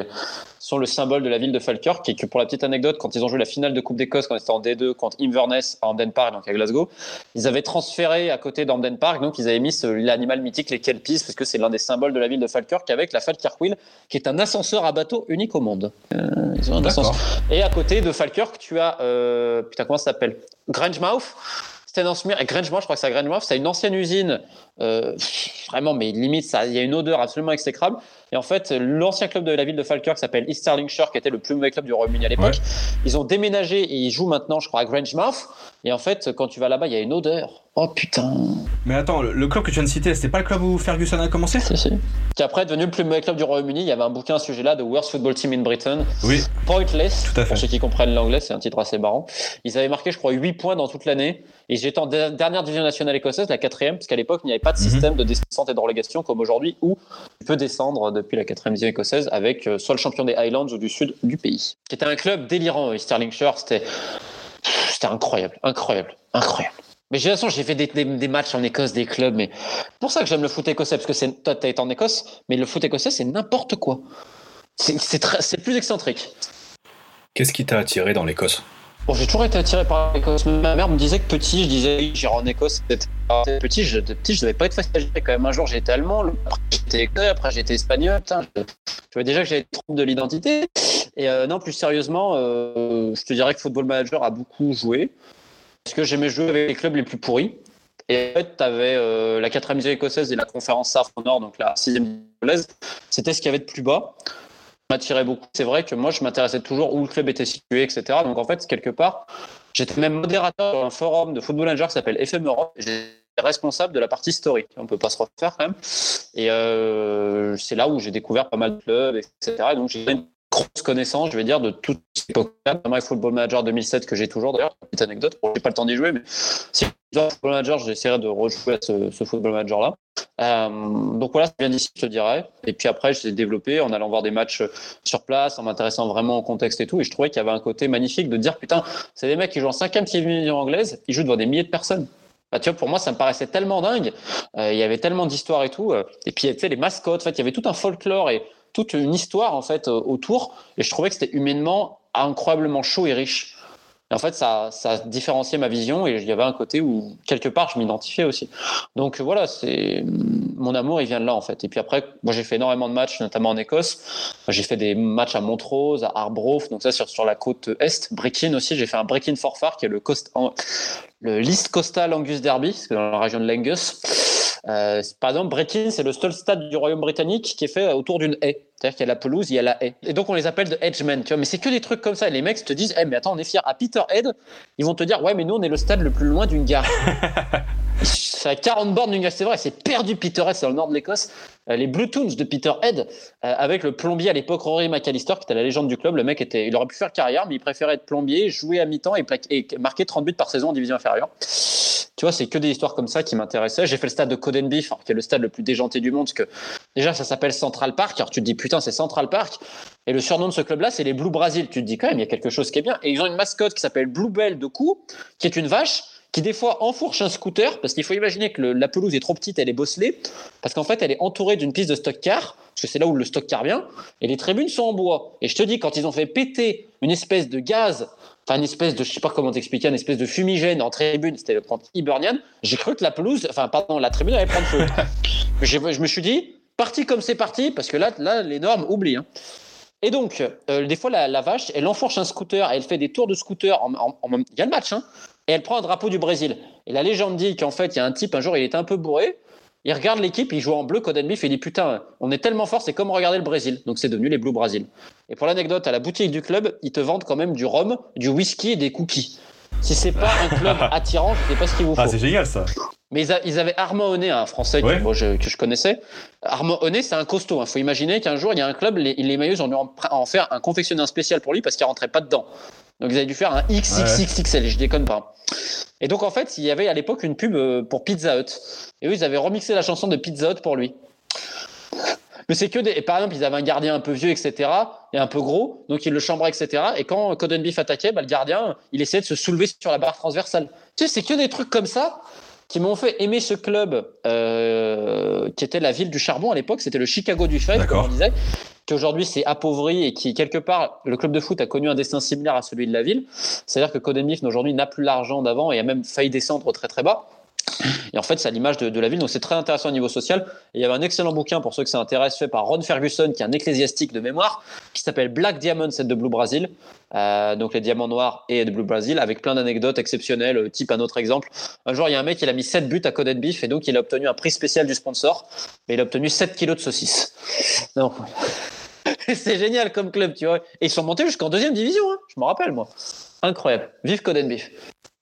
sont le symbole de la ville de Falkirk et que pour la petite anecdote, quand ils ont joué la finale de Coupe d'Écosse quand ils étaient en D2 contre Inverness à Hamden Park, donc à Glasgow, ils avaient transféré à côté d'Hamden Park, donc ils avaient mis l'animal mythique, les Kelpies, parce que c'est l'un des symboles de la ville de Falkirk avec la Falkirk Wheel, qui est un ascenseur à bateau unique au monde. Euh, et à côté de Falkirk, tu as, euh, putain, comment ça s'appelle? Grangemouth. Et Grangemouth, je crois que c'est à Grangemouth, c'est une ancienne usine, euh, vraiment, mais limite, il y a une odeur absolument exécrable. Et en fait, l'ancien club de la ville de Falkirk s'appelle East Stirlingshire, qui était le plus mauvais club du Royaume-Uni à l'époque. Ils ont déménagé et ils jouent maintenant, je crois, à Grangemouth. Et en fait, quand tu vas là-bas, il y a une odeur. Oh putain. Mais attends, le club que tu viens de citer, c'était pas le club où Ferguson a commencé? Si, si. Qui après est devenu le plus mauvais club du Royaume-Uni. Il y avait un bouquin à ce sujet-là, The Worst Football Team in Britain. Oui. Pointless. Tout à fait. Pour ceux qui comprennent l'anglais, c'est un titre assez marrant. Ils avaient marqué, je crois, 8 points dans toute l'année. Et j'étais en dernière division nationale écossaise, la quatrième, parce qu'à l'époque, il n'y avait pas de mhm. système de descente et de relégation comme aujourd'hui, où tu peux descendre depuis la quatrième division écossaise avec euh, soit le champion des Highlands ou du sud du pays. C'était un club délirant, Stirlingshire. C'était, c'était incroyable, incroyable, incroyable. Mais j'ai l'impression, j'ai fait des, matchs en Écosse, des clubs, mais pour ça que j'aime le foot écossais, parce que c'est, toi, t'as été en Écosse, mais le foot écossais, c'est n'importe quoi. C'est, c'est plus excentrique. Qu'est-ce qui t'a attiré dans l'Écosse? Bon, j'ai toujours été attiré par l'Écosse. Ma mère me disait que petit, je disais j'irai en Écosse. Petit, je, petit, je devais pas être facile quand même. Un jour, j'étais allemand, après j'étais après j'étais espagnol. Putain, je, vois déjà que j'avais des troubles de l'identité. Et euh, non, plus sérieusement, euh, je te dirais que Football Manager a beaucoup joué. Parce que j'aimais jouer avec les clubs les plus pourris. Et en fait, tu avais euh, la 4 division écossaise et la conférence SAF au nord, donc la 6 anglaise. C'était ce qu'il y avait de plus bas m'attirait beaucoup. C'est vrai que moi, je m'intéressais toujours où le club était situé, etc. Donc en fait, quelque part, j'étais même modérateur sur un forum de football manager qui s'appelle FM Europe. J'étais responsable de la partie historique. On peut pas se refaire quand même. Et c'est là où j'ai découvert pas mal de clubs, etc. donc j'ai une grosse connaissance, je vais dire, de tout ce époque-là, notamment Football Manager 2007 que j'ai toujours d'ailleurs, petite anecdote, j'ai pas le temps d'y jouer, mais si je Football Manager, j'essaierai de rejouer à ce, Football Manager-là. Euh, donc voilà, ça vient d'ici, je te dirais. Et puis après, je l'ai développé en allant voir des matchs sur place, en m'intéressant vraiment au contexte et tout. Et je trouvais qu'il y avait un côté magnifique de dire, putain, c'est des mecs qui jouent en 5e division anglaise, ils jouent devant des milliers de personnes. Bah, tu vois, pour moi, ça me paraissait tellement dingue. Euh, il y avait tellement d'histoires et tout. Euh. et puis, tu sais, les mascottes, en fait, il y avait tout un folklore et toute une histoire, en fait, autour. Et je trouvais que c'était humainement incroyablement chaud et riche. Et en fait, ça, différenciait ma vision et il y avait un côté où, quelque part, je m'identifiais aussi. Donc voilà, c'est mon amour, il vient de là, en fait. Et puis après, moi, j'ai fait énormément de matchs, notamment en Écosse. J'ai fait des matchs à Montrose, à Arbroath, donc ça, sur, sur la côte est. Brechin aussi, j'ai fait un Brechin Forfar, qui est le, cost, le List Coastal Angus Derby, dans la région de l'Angus. Euh, par exemple, Brechin, c'est le seul stade du Royaume britannique qui est fait autour d'une haie. C'est-à-dire qu'il y a la pelouse, il y a la haie. Et donc on les appelle de edgemen, tu vois. Mais c'est que des trucs comme ça. Et les mecs te disent, eh, mais attends, on est fiers. À Peterhead, ils vont te dire, ouais, mais nous, on est le stade le plus loin d'une gare. [LAUGHS] c'est à 40 bornes d'une gare, c'est vrai. C'est perdu c'est dans le nord de l'Écosse. Euh, les Blue Toons de Peterhead, euh, avec le plombier à l'époque, Rory McAllister, qui était la légende du club. Le mec était, il aurait pu faire carrière, mais il préférait être plombier, jouer à mi-temps et, marquer 30 buts par saison en division inférieure. Tu vois, c'est que des histoires comme ça qui m'intéressaient. J'ai fait le stade de Codenbeef, qui est le stade le plus déjanté du monde, que déjà, ça s'appelle Central Park. Alors tu te dis, putain, c'est Central Park. Et le surnom de ce club-là, c'est les Blue Brazil. Tu te dis quand même, il y a quelque chose qui est bien. Et ils ont une mascotte qui s'appelle Bluebell de cou, qui est une vache qui des fois enfourche un scooter, parce qu'il faut imaginer que la pelouse est trop petite, elle est bosselée, parce qu'en fait, elle est entourée d'une piste de stock car, parce que c'est là où le stock car vient, et les tribunes sont en bois. Et je te dis, quand ils ont fait péter une espèce de gaz enfin une espèce de, je sais pas comment t'expliquer, une espèce de fumigène en tribune, c'était le compte Hibernian, j'ai cru que la pelouse, enfin pardon, la tribune allait prendre feu. [LAUGHS] je, je me suis dit, parti comme c'est parti, parce que là, là les normes oublient. Hein. Et donc, euh, des fois, la, vache, elle enfourche un scooter, elle fait des tours de scooter, en, il y a le match, hein, et elle prend un drapeau du Brésil. Et la légende dit qu'en fait, il y a un type, un jour, il était un peu bourré, il regarde l'équipe, il joue en bleu, Code Beef, et il dit Putain, on est tellement fort, c'est comme regarder le Brésil. Donc c'est devenu les Blue Brazil. Et pour l'anecdote, à la boutique du club, ils te vendent quand même du rhum, du whisky et des cookies. Si c'est pas un club [LAUGHS] attirant, je sais pas ce qu'il vous ah, faut. Ah, c'est génial ça. Mais ils avaient Armand Honnet, un français que, je, que, je, connaissais. Armand Honnet, c'est un costaud. Il hein. faut imaginer qu'un jour, il y a un club, les, les maillots ont dû en, faire un confectionné un spécial pour lui parce qu'il rentrait pas dedans. Donc ils avaient dû faire un XXXXL, je déconne pas. Et donc en fait, il y avait à l'époque une pub euh, pour Pizza Hut. Et eux, ils avaient remixé la chanson de Pizza Hut pour lui. Mais c'est que des. par exemple, ils avaient un gardien un peu vieux, etc. et un peu gros, donc ils le chambraient, etc. Et quand Coden Beef attaquait, bah, le gardien, il essayait de se soulever sur la barre transversale. Tu sais, c'est que des trucs comme ça qui m'ont fait aimer ce club euh, qui était la ville du charbon à l'époque. C'était le Chicago du Fed, comme on disait qui aujourd'hui s'est appauvri et qui, quelque part, le club de foot a connu un destin similaire à celui de la ville. C'est-à-dire que Codenif aujourd'hui n'a plus l'argent d'avant et a même failli descendre très très bas. Et en fait, c'est à l'image de, la ville, donc c'est très intéressant au niveau social. il y avait un excellent bouquin pour ceux que ça intéresse, fait par Ron Ferguson, qui est un ecclésiastique de mémoire, qui s'appelle Black Diamonds et de Blue Brazil, euh, donc les diamants noirs et de Blue Brazil, avec plein d'anecdotes exceptionnelles, euh, type un autre exemple. Un jour, il y a un mec, il a mis 7 buts à Coded Beef, et donc il a obtenu un prix spécial du sponsor, mais il a obtenu 7 kilos de saucisses. Donc, [LAUGHS] c'est génial comme club, tu vois. Et ils sont montés jusqu'en deuxième division, hein. je me rappelle, moi. Incroyable. Vive Coden Beef.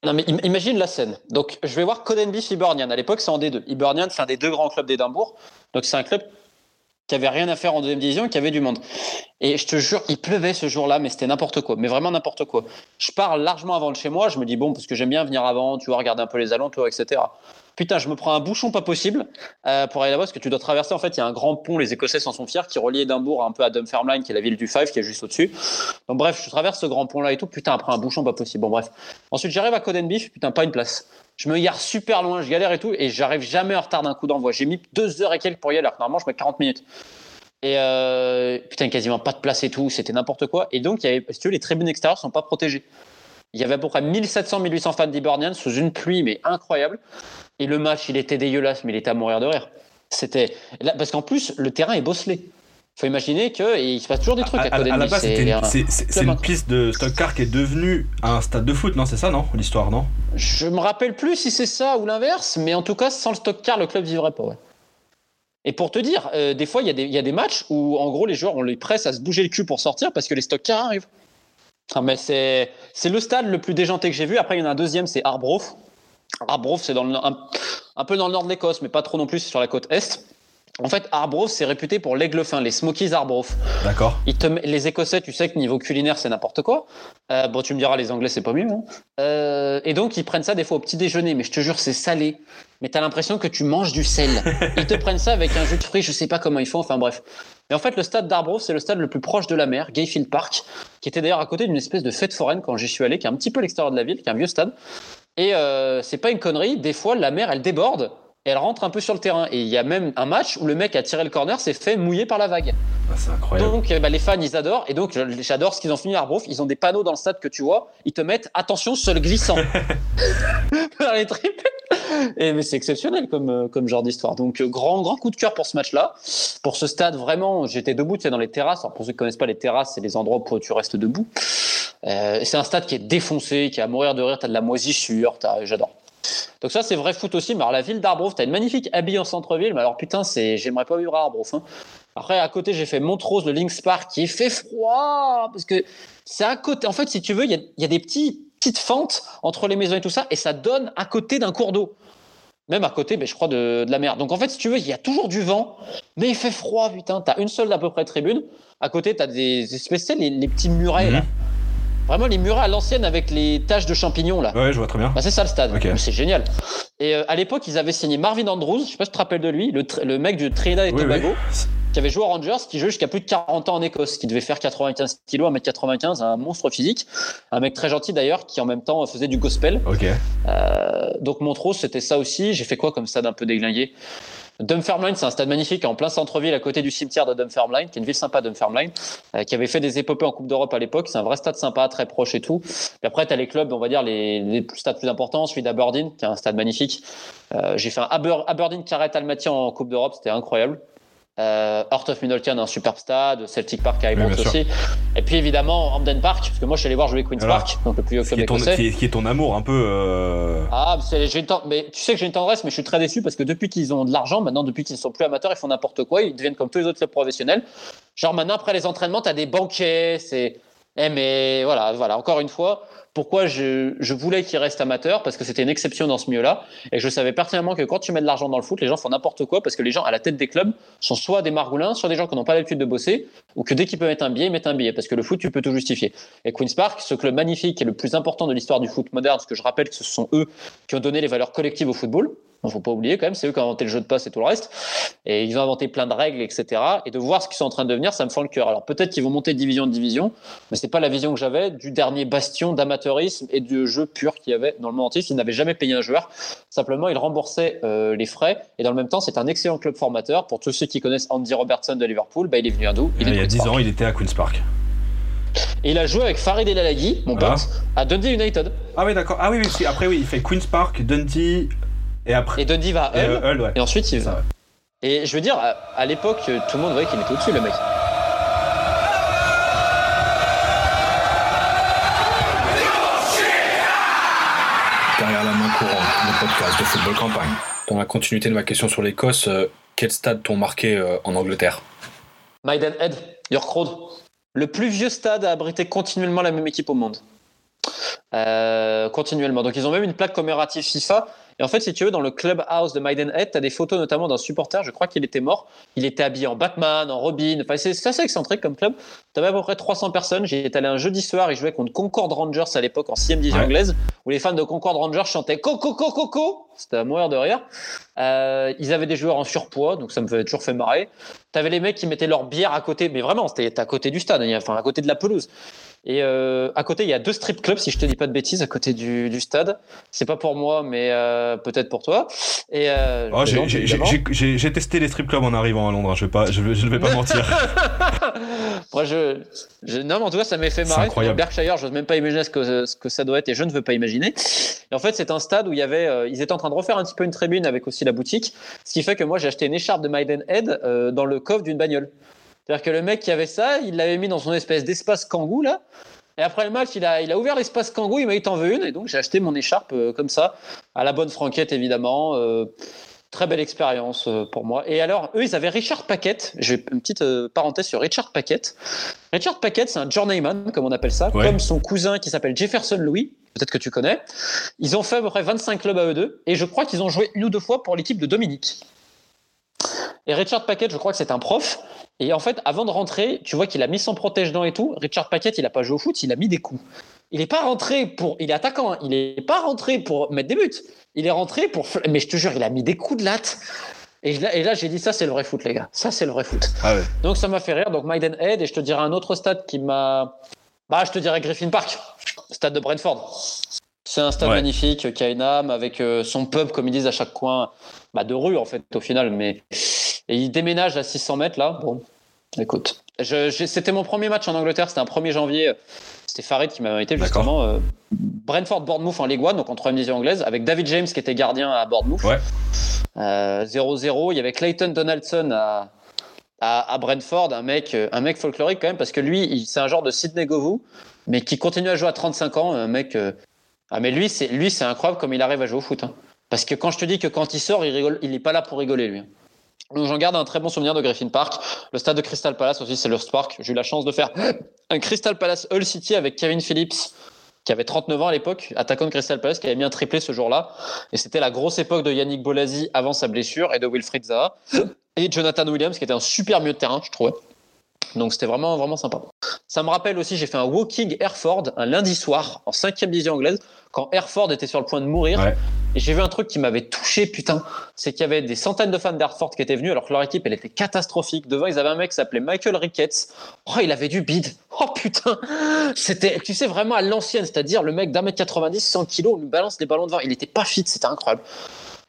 Non, mais imagine la scène. Donc, je vais voir Coden Beef Hibernian. À l'époque, c'est en D2. Hibernian, c'est un des deux grands clubs d'Édimbourg. Donc, c'est un club qui avait rien à faire en deuxième division, qui avait du monde. Et je te jure, il pleuvait ce jour-là, mais c'était n'importe quoi, mais vraiment n'importe quoi. Je pars largement avant de chez moi, je me dis bon, parce que j'aime bien venir avant, tu vois, regarder un peu les alentours, etc. Putain, je me prends un bouchon pas possible euh, pour aller là-bas parce que tu dois traverser. En fait, il y a un grand pont, les Écossais s'en sont fiers, qui relie Édimbourg un peu à Dunfermline, qui est la ville du Five, qui est juste au-dessus. Donc, bref, je traverse ce grand pont-là et tout. Putain, après un bouchon pas possible. Bon, bref. Ensuite, j'arrive à Codenbeef. Putain, pas une place. Je me gare super loin, je galère et tout, et j'arrive jamais en retard d'un coup d'envoi. J'ai mis deux heures et quelques pour y aller, alors que normalement, je mets 40 minutes. Et euh, putain, quasiment pas de place et tout, c'était n'importe quoi. Et donc, y si tu veux, les tribunes extérieures sont pas protégées. Il y avait à peu près 1700-1800 fans d'Hibernian sous une pluie, mais incroyable. Et le match, il était dégueulasse, mais il était à mourir de rire. C'était parce qu'en plus, le terrain est bosselé. Il faut imaginer qu'il se passe toujours des trucs à, côté de À la base, c'est une piste de stock car qui est devenue un stade de foot, non C'est ça, non L'histoire, non? Je me rappelle plus si c'est ça ou l'inverse, mais en tout cas, sans le stock car, le club vivrait pas. Ouais. Et pour te dire, euh, des fois, il y, y, a des matchs où, en gros, les joueurs, on les presse à se bouger le cul pour sortir parce que les stock cars arrivent. Ah, mais c'est le stade le plus déjanté que j'ai vu. Après, il y en a un deuxième, c'est Arbroath. Arbroath, c'est un, un, peu dans le nord de l'Écosse, mais pas trop non plus, c'est sur la côte est. En fait, Arbroath, c'est réputé pour l'aigle fin, les Smokies Arbroath. D'accord. Les Écossais, tu sais que niveau culinaire, c'est n'importe quoi. Euh, bon, tu me diras, les Anglais, c'est pas mieux. Hein. Euh, et donc, ils prennent ça des fois au petit déjeuner, mais je te jure, c'est salé. Mais t'as l'impression que tu manges du sel. [LAUGHS] Ils te prennent ça avec un jus de fruits, je sais pas comment ils font, enfin bref. Mais en fait, le stade d'Arbroath, c'est le stade le plus proche de la mer, Gayfield Park, qui était d'ailleurs à côté d'une espèce de fête foraine quand j'y suis allé, qui est un petit peu à l'extérieur de la ville, qui est un vieux stade. Et euh, c'est pas une connerie, des fois, la mer, elle déborde elle rentre un peu sur le terrain. Et il y a même un match où le mec a tiré le corner s'est fait mouiller par la vague. Ah, c'est incroyable. Donc bah, les fans, ils adorent. Et donc j'adore ce qu'ils ont fini à Arbroath. Ils ont des panneaux dans le stade que tu vois. Ils te mettent attention, seul glissant. [LAUGHS] [LAUGHS] dans les tripes. Et mais c'est exceptionnel comme, euh, comme genre d'histoire. Donc euh, grand, grand coup de cœur pour ce match-là. Pour ce stade, vraiment, j'étais debout, tu sais, dans les terrasses. Alors pour ceux qui ne connaissent pas les terrasses, c'est les endroits où tu restes debout. Euh, c'est un stade qui est défoncé, qui est à mourir de rire. Tu as de la moisissure. J'adore. Donc ça, c'est vrai foot aussi. Mais alors, la ville d'Arbroath, t'as une magnifique habille en centre-ville. Mais alors, putain, c'est, j'aimerais pas vivre à Arbroath. Hein. Après, à côté, j'ai fait Montrose, le Lynx Park, qui fait froid. Parce que c'est à côté. En fait, si tu veux, il y a, des petits, petites fentes entre les maisons et tout ça. Et ça donne à côté d'un cours d'eau. Même à côté, mais je crois, de, la mer. Donc en fait, si tu veux, il y a toujours du vent, mais il fait froid, putain. T'as une seule à peu près tribune. À côté, t'as des espèces, les, les petits murets, là. Vraiment les murets à l'ancienne avec les taches de champignons là. Ouais, je vois très bien. Bah, c'est ça le stade. C'est génial. Et euh, à l'époque, ils avaient signé Marvin Andrews, je sais pas si tu te rappelles de lui, le, mec du Trinidad et Tobago, qui avait joué aux Rangers, qui jouait jusqu'à plus de 40 ans en Écosse, qui devait faire 95 kilos, 1m95, un monstre physique. Un mec très gentil d'ailleurs, qui en même temps faisait du gospel. Ok. Euh, donc Montrose, c'était ça aussi. J'ai fait quoi comme stade un peu déglingué? Dunfermline, c'est un stade magnifique en plein centre-ville à côté du cimetière de Dunfermline, qui est une ville sympa, Dunfermline, euh, qui avait fait des épopées en Coupe d'Europe à l'époque. C'est un vrai stade sympa, très proche et tout. Et après, tu as les clubs, on va dire, les, les stades plus importants, celui d'Aberdeen, qui est un stade magnifique. Euh, j'ai fait un Aberdeen Carrette Almaty en Coupe d'Europe, c'était incroyable. Euh, Heart of Midlothian, un super stade, Celtic Park à Ibrox aussi. Et puis évidemment Hamden Park, parce que moi je suis allé voir jouer Queen's Park, donc le plus haut club qui est, qui, est, ton amour un peu. Euh... Ah, une mais tu sais que j'ai une tendresse, mais je suis très déçu parce que depuis qu'ils ont de l'argent, maintenant depuis qu'ils ne sont plus amateurs, ils font n'importe quoi, ils deviennent comme tous les autres clubs professionnels. Genre maintenant après les entraînements, tu as des banquets, c'est. Eh mais voilà, voilà, encore une fois, pourquoi je, je voulais qu'il reste amateur? Parce que c'était une exception dans ce milieu-là. Et je savais pertinemment que quand tu mets de l'argent dans le foot, les gens font n'importe quoi parce que les gens à la tête des clubs sont soit des margoulins, soit des gens qui n'ont pas l'habitude de bosser, ou que dès qu'ils peuvent mettre un billet, ils mettent un billet. Parce que le foot, tu peux tout justifier. Et Queen's Park, ce club magnifique et le plus important de l'histoire du foot moderne, parce que je rappelle que ce sont eux qui ont donné les valeurs collectives au football, ne faut pas oublier quand même, c'est eux qui ont inventé le jeu de passe et tout le reste. Et ils ont inventé plein de règles, etc. Et de voir ce qu'ils sont en train de devenir, ça me fend le cœur. Alors peut-être qu'ils vont monter de division en division, mais c'est pas la vision que j'avais du dernier bastion d'amateurisme et de jeu pur qu'il y avait dans le monde entier. Ils n'avaient jamais payé un joueur. Simplement, ils remboursaient euh, les frais. Et dans le même temps, c'est un excellent club formateur. Pour tous ceux qui connaissent Andy Robertson de Liverpool, bah, il est venu à d'où il, il y a 10 ans, il était à Queen's Park. Et il a joué avec Farid El Alaghi, mon pote, à Dundee United. Ah oui, d'accord. Ah oui, oui, après oui, il fait Queen's Park, Dundee, et après. Et Dundee va à Hull. Et, ensuite, il va. Et je veux dire, à, l'époque, tout le monde voyait qu'il était au-dessus, le mec. Derrière la main courante, le podcast de football campagne. Dans la continuité de ma question sur l'Écosse, euh, quel stade t'ont marqué euh, en Angleterre? Maidenhead, York Road. Le plus vieux stade à abriter continuellement la même équipe au monde. Euh, continuellement. Donc ils ont même une plaque commémorative FIFA et en fait, si tu veux, dans le clubhouse de Maidenhead, tu as des photos notamment d'un supporter, je crois qu'il était mort. Il était habillé en Batman, en Robin. Enfin, c'est assez excentrique comme club. Tu avais à peu près 300 personnes. J'étais allé un jeudi soir, ils jouaient contre Concord Rangers à l'époque en 6 division anglaise, où les fans de Concord Rangers chantaient Coco, Coco, Coco. C'était à mourir de rire. Euh, ils avaient des joueurs en surpoids, donc ça me faisait toujours fait marrer. Tu avais les mecs qui mettaient leur bière à côté, mais vraiment, c'était à côté du stade, enfin à côté de la pelouse. Et euh, à côté, il y a deux strip clubs, si je te dis pas de bêtises, à côté du, du stade. C'est pas pour moi, mais euh, peut-être pour toi. Et euh, oh, j'ai testé les strip clubs en arrivant à Londres. Hein. Je vais pas, je, je ne vais pas mentir. [LAUGHS] Moi, je, je, non, mais en tout cas, ça m'a fait marrer. Incroyable. Berkshire, je n'ose même pas imaginer ce que, ce que ça doit être, et je ne veux pas imaginer. Et en fait, c'est un stade où il y avait, euh, ils étaient en train de refaire un petit peu une tribune avec aussi la boutique, ce qui fait que moi, j'ai acheté une écharpe de Maidenhead euh, dans le coffre d'une bagnole. C'est-à-dire que le mec qui avait ça, il l'avait mis dans son espèce d'espace kangou là. Et après le match, il a, il a ouvert l'espace kangou, il m'a dit t'en veux une, et donc j'ai acheté mon écharpe euh, comme ça, à la bonne franquette évidemment. Euh, très belle expérience euh, pour moi. Et alors, eux, ils avaient Richard Paquette. J'ai une petite parenthèse sur Richard Paquette. Richard Paquette, c'est un journeyman, comme on appelle ça, comme son cousin qui s'appelle Jefferson Louis. Peut-être que tu connais. Ils ont fait à peu près 25 clubs à eux deux, et je crois qu'ils ont joué une ou deux fois pour l'équipe de Dominique. Et Richard Paquette, je crois que c'est un prof. Et en fait, avant de rentrer, tu vois qu'il a mis son protège-dents et tout. Richard Paquette, il a pas joué au foot, il a mis des coups. Il n'est pas rentré pour. Il est attaquant, hein. il n'est pas rentré pour mettre des buts. Il est rentré pour. Mais je te jure, il a mis des coups de latte. Et là, et là j'ai dit, ça, c'est le vrai foot, les gars. Ça, c'est le vrai foot. Ah ouais. Donc, ça m'a fait rire. Donc, Maidenhead. Et je te dirai un autre stade qui m'a. Bah, je te dirais Griffin Park, stade de Brentford. C'est un stade Ouais. magnifique qui a une âme avec euh, son pub, comme ils disent, à chaque coin bah, de rue, en fait, au final. Mais et il déménage à 600 mètres, là. Bon, écoute. C'était mon premier match en Angleterre, c'était un 1er janvier. C'était Farid qui m'a invité, justement. euh, Brentford-Bournemouth en Ligue 1, donc en 3 division anglaise, avec David James qui était gardien à Bournemouth. Ouais. Euh, 0-0. Il y avait Clayton Donaldson à, à, à Brentford, un mec, euh, un mec folklorique quand même, parce que lui, c'est un genre de Sidney Govou, mais qui continue à jouer à 35 ans. Un mec. euh, Ah, mais lui, c'est lui, c'est incroyable comme il arrive à jouer au foot. hein. Parce que quand je te dis que quand il sort, il rigole, il n'est pas là pour rigoler, lui. Donc j'en garde un très bon souvenir de Griffin Park. Le stade de Crystal Palace aussi, c'est le Park. J'ai eu la chance de faire un Crystal Palace Hull City avec Kevin Phillips, qui avait 39 ans à l'époque, attaquant de Crystal Palace, qui avait mis un triplé ce jour-là. Et c'était la grosse époque de Yannick Bolasi avant sa blessure et de Wilfried Zaha. Et Jonathan Williams, qui était un super milieu de terrain, je trouvais. Donc c'était vraiment, vraiment sympa. Ça me rappelle aussi, j'ai fait un walking Airford un lundi soir en 5 division anglaise, quand Airford était sur le point de mourir. Ouais. Et j'ai vu un truc qui m'avait touché, putain. C'est qu'il y avait des centaines de fans d'Airford qui étaient venus, alors que leur équipe, elle était catastrophique. Devant, ils avaient un mec qui s'appelait Michael Ricketts. Oh, il avait du bide. Oh putain. C'était, tu sais, vraiment à l'ancienne, c'est-à-dire le mec d'un mètre 90, 100 kilos, lui balance des ballons devant. Il était pas fit, c'était incroyable.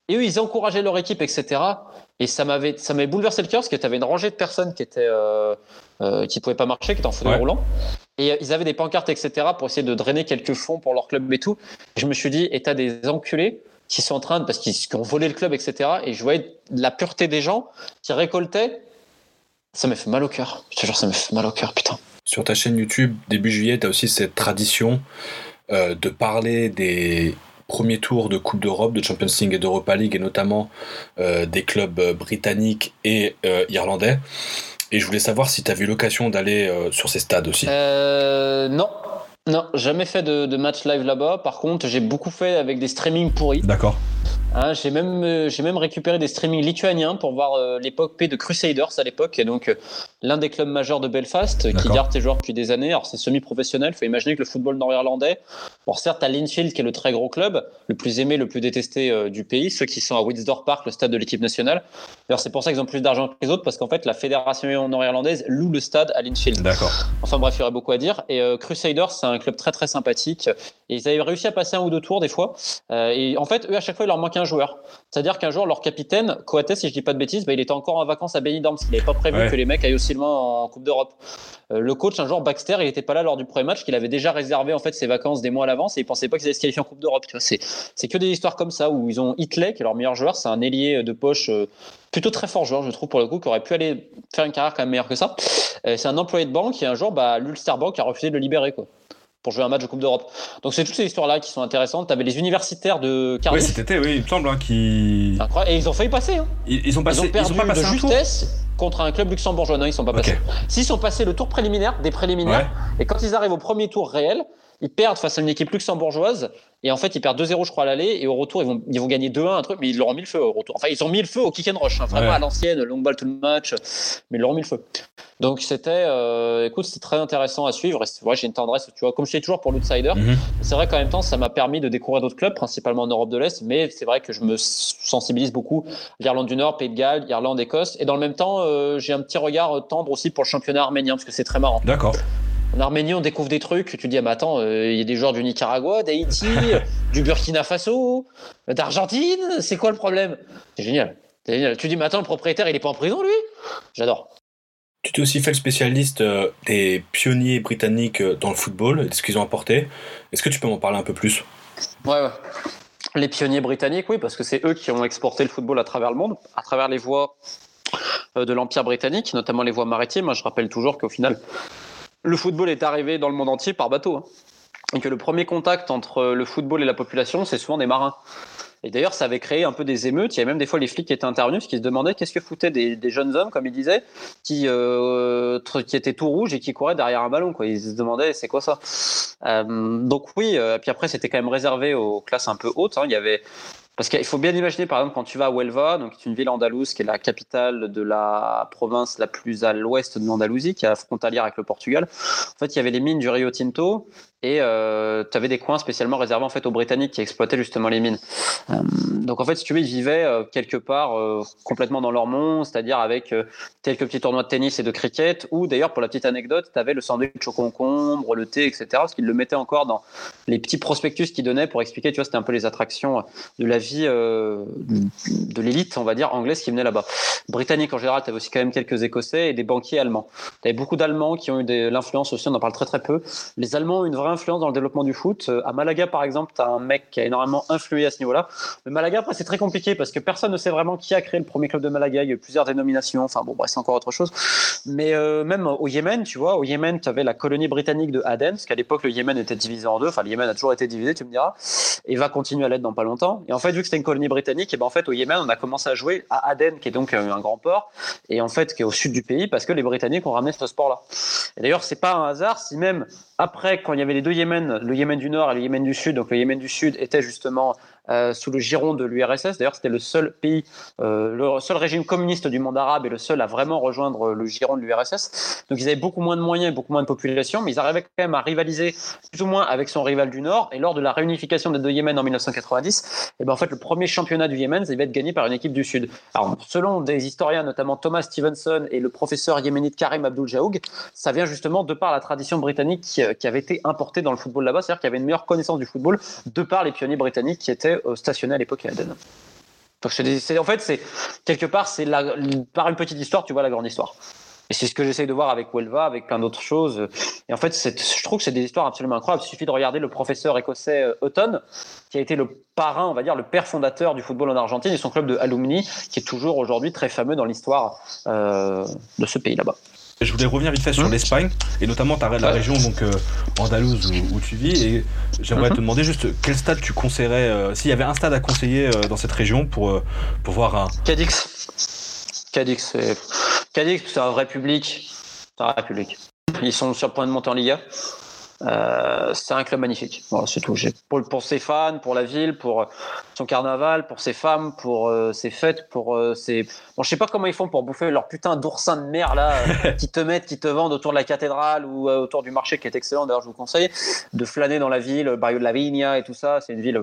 Et eux, ils encourageaient leur équipe, etc. Et ça m'avait, ça m'avait bouleversé le cœur parce que tu avais une rangée de personnes qui étaient, euh, euh, qui pouvaient pas marcher, qui étaient en fauteuil Ouais. roulant. Et euh, ils avaient des pancartes, etc. pour essayer de drainer quelques fonds pour leur club et tout. Et je me suis dit, et t'as des enculés qui sont en train de, parce qu'ils qui ont volé le club, etc. Et je voyais la pureté des gens qui récoltaient. Ça m'a fait mal au cœur. Je te jure, ça m'a fait mal au cœur, putain. Sur ta chaîne YouTube, début juillet, tu as aussi cette tradition euh, de parler des premiers tours de Coupe d'Europe, de Champions League et d'Europa League, et notamment euh, des clubs euh, britanniques et euh, irlandais. Et je voulais savoir si tu as eu l'occasion d'aller euh, sur ces stades aussi. Euh, non. Non, jamais fait de, de match live là-bas. Par contre, j'ai beaucoup fait avec des streamings pourris. D'accord. Hein, j'ai même, euh, j'ai même récupéré des streamings lituaniens pour voir euh, l'époque P de Crusaders à l'époque, et donc euh, l'un des clubs majeurs de Belfast qui garde ses joueurs depuis des années. Alors c'est semi-professionnel. Faut imaginer que le football nord-irlandais, bon certes à Linfield qui est le très gros club, le plus aimé, le plus détesté du pays, ceux qui sont à Windsor Park, le stade de l'équipe nationale. D'ailleurs c'est pour ça qu'ils ont plus d'argent que les autres parce qu'en fait la fédération nord-irlandaise loue le stade à Linfield. D'accord. Enfin bref, il y aurait beaucoup à dire. Et Crusaders, c'est un club très très sympathique. Et ils avaient réussi à passer un ou deux tours des fois. Et en fait, eux, à chaque fois, il leur manquait joueur. C'est-à-dire qu'un jour, leur capitaine, Coates, si je dis pas de bêtises, bah, il était encore en vacances à Benidorm, parce qu'il n'avait pas prévu Ouais. que les mecs aillent aussi loin en Coupe d'Europe. Euh, le coach, un jour, Baxter, il n'était pas là lors du premier match, qu'il avait déjà réservé en fait ses vacances des mois à l'avance et il pensait pas qu'ils allaient se qualifier en Coupe d'Europe. Tu vois, c'est c'est que des histoires comme ça où ils ont Hitley, qui est leur meilleur joueur, c'est un ailier de poche. euh, Plutôt très fort joueur, je trouve, pour le coup, qui aurait pu aller faire une carrière quand même meilleure que ça. Euh, c'est un employé de banque et un jour, bah, l'Ulster Bank a refusé de le libérer quoi, pour jouer un match de Coupe d'Europe. Donc c'est toutes ces histoires-là qui sont intéressantes. Tu avais les universitaires de Oui, Cardiff. cet été, oui, il me semble, hein, qu'ils Incroyable. Et ils ont failli passer. Hein. ils, ils ont Ils passé, ont perdu ils ont pas passé de justesse contre un club luxembourgeois. Non, ils sont pas passés. S'ils sont passés le tour préliminaire, des préliminaires, Ouais. et quand ils arrivent au premier tour réel, ils perdent face à une équipe luxembourgeoise. Et en fait, ils perdent 2-0, je crois, à l'aller. Et au retour, ils vont, ils vont gagner 2-1, un truc, mais ils leur ont mis le feu au retour. Enfin, ils ont mis le feu au kick and rush, hein, vraiment Ouais. à l'ancienne, long ball tout le match. Mais ils leur ont mis le feu. Donc, c'était, euh, écoute, c'était très intéressant à suivre. Et c'est- ouais, j'ai une tendresse, tu vois, comme je dis toujours pour l'outsider. Mhm. C'est vrai qu'en même temps, ça m'a permis de découvrir d'autres clubs, principalement en Europe de l'Est. Mais c'est vrai que je me sensibilise beaucoup l'Irlande du Nord, Pays de Galles, Irlande, Écosse. Et dans le même temps, euh, j'ai un petit regard tendre aussi pour le championnat arménien, parce que c'est très marrant. D'accord. En Arménie, on découvre des trucs. Tu dis, ah, mais attends, euh, il y a des joueurs du Nicaragua, d'Haïti, [LAUGHS] du Burkina Faso, d'Argentine. C'est quoi le problème? C'est génial. Génial. Tu dis, mais attends, le propriétaire, il est pas en prison, lui? J'adore. Tu t'es aussi fait le spécialiste euh, des pionniers britanniques euh, dans le football, et de ce qu'ils ont apporté. Est-ce que tu peux m'en parler un peu plus? Ouais, ouais. Les pionniers britanniques, oui, parce que c'est eux qui ont exporté le football à travers le monde, à travers les voies de l'Empire britannique, notamment les voies maritimes. Je rappelle toujours qu'au final, le football est arrivé dans le monde entier par bateau. hein. Et que le premier contact entre le football et la population, c'est souvent des marins. Et d'ailleurs, ça avait créé un peu des émeutes. Il y avait même des fois les flics qui étaient intervenus parce qu'ils se demandaient qu'est-ce que foutaient des, jeunes hommes, comme ils disaient, qui, euh, qui étaient tout rouges et qui couraient derrière un ballon. Ils se demandaient c'est quoi ça? Euh, Donc oui, euh, puis après, c'était quand même réservé aux classes un peu hautes. hein. Il y avait Parce qu'il faut bien imaginer, par exemple, quand tu vas à Huelva, donc une ville andalouse qui est la capitale de la province la plus à l'ouest de l'Andalousie, qui est frontalière avec le Portugal. En fait, il y avait les mines du Rio Tinto et euh, tu avais des coins spécialement réservés en fait aux Britanniques qui exploitaient justement les mines. Euh, donc en fait, si tu veux, ils vivaient euh, quelque part complètement dans leur monde, c'est-à-dire avec quelques petits tournois de tennis et de cricket, ou d'ailleurs pour la petite anecdote, tu avais le sandwich au concombre, le thé, etc. Parce qu'ils le mettaient encore dans les petits prospectus qu'ils donnaient pour expliquer, tu vois, c'était un peu les attractions de la vie de l'élite, on va dire, anglaise qui venait là-bas. Britannique en général, tu avais aussi quand même quelques Écossais et des banquiers allemands. Tu avais beaucoup d'Allemands qui ont eu de l'influence aussi, on en parle très très peu. Les Allemands ont une vraie influence dans le développement du foot. Euh, à Malaga, par exemple, tu as un mec qui a énormément influé à ce niveau-là. Mais Malaga, après, c'est très compliqué parce que personne ne sait vraiment qui a créé le premier club de Malaga. Il y a eu plusieurs dénominations. Enfin, bon, bref, c'est encore autre chose. Mais euh, même au Yémen, tu vois, au Yémen, tu avais la colonie britannique de Aden, parce qu'à l'époque, le Yémen était divisé en deux. Enfin, le Yémen a toujours été divisé, tu me diras, et va continuer à l'être dans pas longtemps. Et en fait, vu que c'était une colonie britannique, et ben en fait, au Yémen, on a commencé à jouer à Aden, qui est donc euh, un grand port, et en fait, qui est au sud du pays, parce que les Britanniques ont ramené ce sport-là. Et d'ailleurs, c'est pas un hasard si même après, quand il y avait les deux Yémen, le Yémen du Nord et le Yémen du Sud, donc le Yémen du Sud était justement euh, sous le giron de l'URSS. D'ailleurs, c'était le seul pays, euh, le seul régime communiste du monde arabe et le seul à vraiment rejoindre le giron de l'URSS. Donc, ils avaient beaucoup moins de moyens, beaucoup moins de population, mais ils arrivaient quand même à rivaliser plus ou moins avec son rival du Nord. Et lors de la réunification des deux Yémen en 1990, et eh ben, en fait, le premier championnat du Yémen, ça va être gagné par une équipe du Sud. Alors, selon des historiens, notamment Thomas Stevenson et le professeur yéménite Karim Abdul Jaoug, ça vient justement de par la tradition britannique qui, qui avait été importée dans le football là-bas, c'est-à-dire qu'il y avait une meilleure connaissance du football de par les pionniers britanniques qui étaient euh, stationné à l'époque à Aden. Donc c'est, en fait, c'est quelque part, c'est par une petite histoire, tu vois la grande histoire. Et c'est ce que j'essaye de voir avec Huelva, avec plein d'autres choses. Et en fait, je trouve que c'est des histoires absolument incroyables. Il suffit de regarder le professeur écossais euh, Hutton, qui a été le parrain, on va dire, le père fondateur du football en Argentine et son club de alumni, qui est toujours aujourd'hui très fameux dans l'histoire euh, de ce pays là-bas. Je voulais revenir vite fait sur mmh. l'Espagne et notamment ta, la région donc euh, andalouse où, tu vis et j'aimerais mmh. te demander juste quel stade tu conseillerais euh, s'il y avait un stade à conseiller euh, dans cette région pour pour voir un Cadix. Cadix, c'est Cadix, c'est un vrai public, c'est un vrai public. Ils sont sur le point de monter en Liga. Euh, c'est un club magnifique. c'est tout. Pour, pour, ses fans, pour la ville, pour son carnaval, pour ses femmes, pour euh, ses fêtes, pour euh, ses. Bon, je sais pas comment ils font pour bouffer leur putain d'oursin de mer là, [LAUGHS] qui te mettent, qui te vendent autour de la cathédrale ou autour du marché, qui est excellent. D'ailleurs, je vous conseille de flâner dans la ville, Barrio de la Vigna et tout ça. C'est une ville.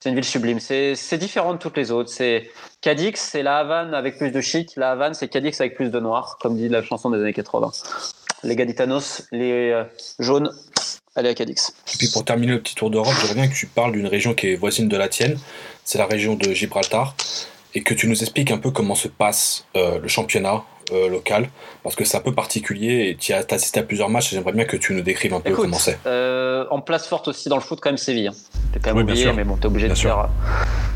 C'est une ville sublime. C'est différent de toutes les autres. C'est Cadix, c'est la Havane avec plus de chic. La Havane, c'est Cadix avec plus de noir, comme dit la chanson des années 80 les Gaditanos, les euh, jaunes, allez à Cadix. Et puis pour terminer le petit tour d'Europe, j'aimerais bien que tu parles d'une région qui est voisine de la tienne, c'est la région de Gibraltar, et que tu nous expliques un peu comment se passe euh, le championnat euh, local, parce que c'est un peu particulier et tu as assisté à plusieurs matchs j'aimerais bien que tu nous décrives un peu comment c'est. en place forte aussi dans le foot, quand même Séville. Hein. T'es quand même oublié, mais bon, t'es obligé de faire.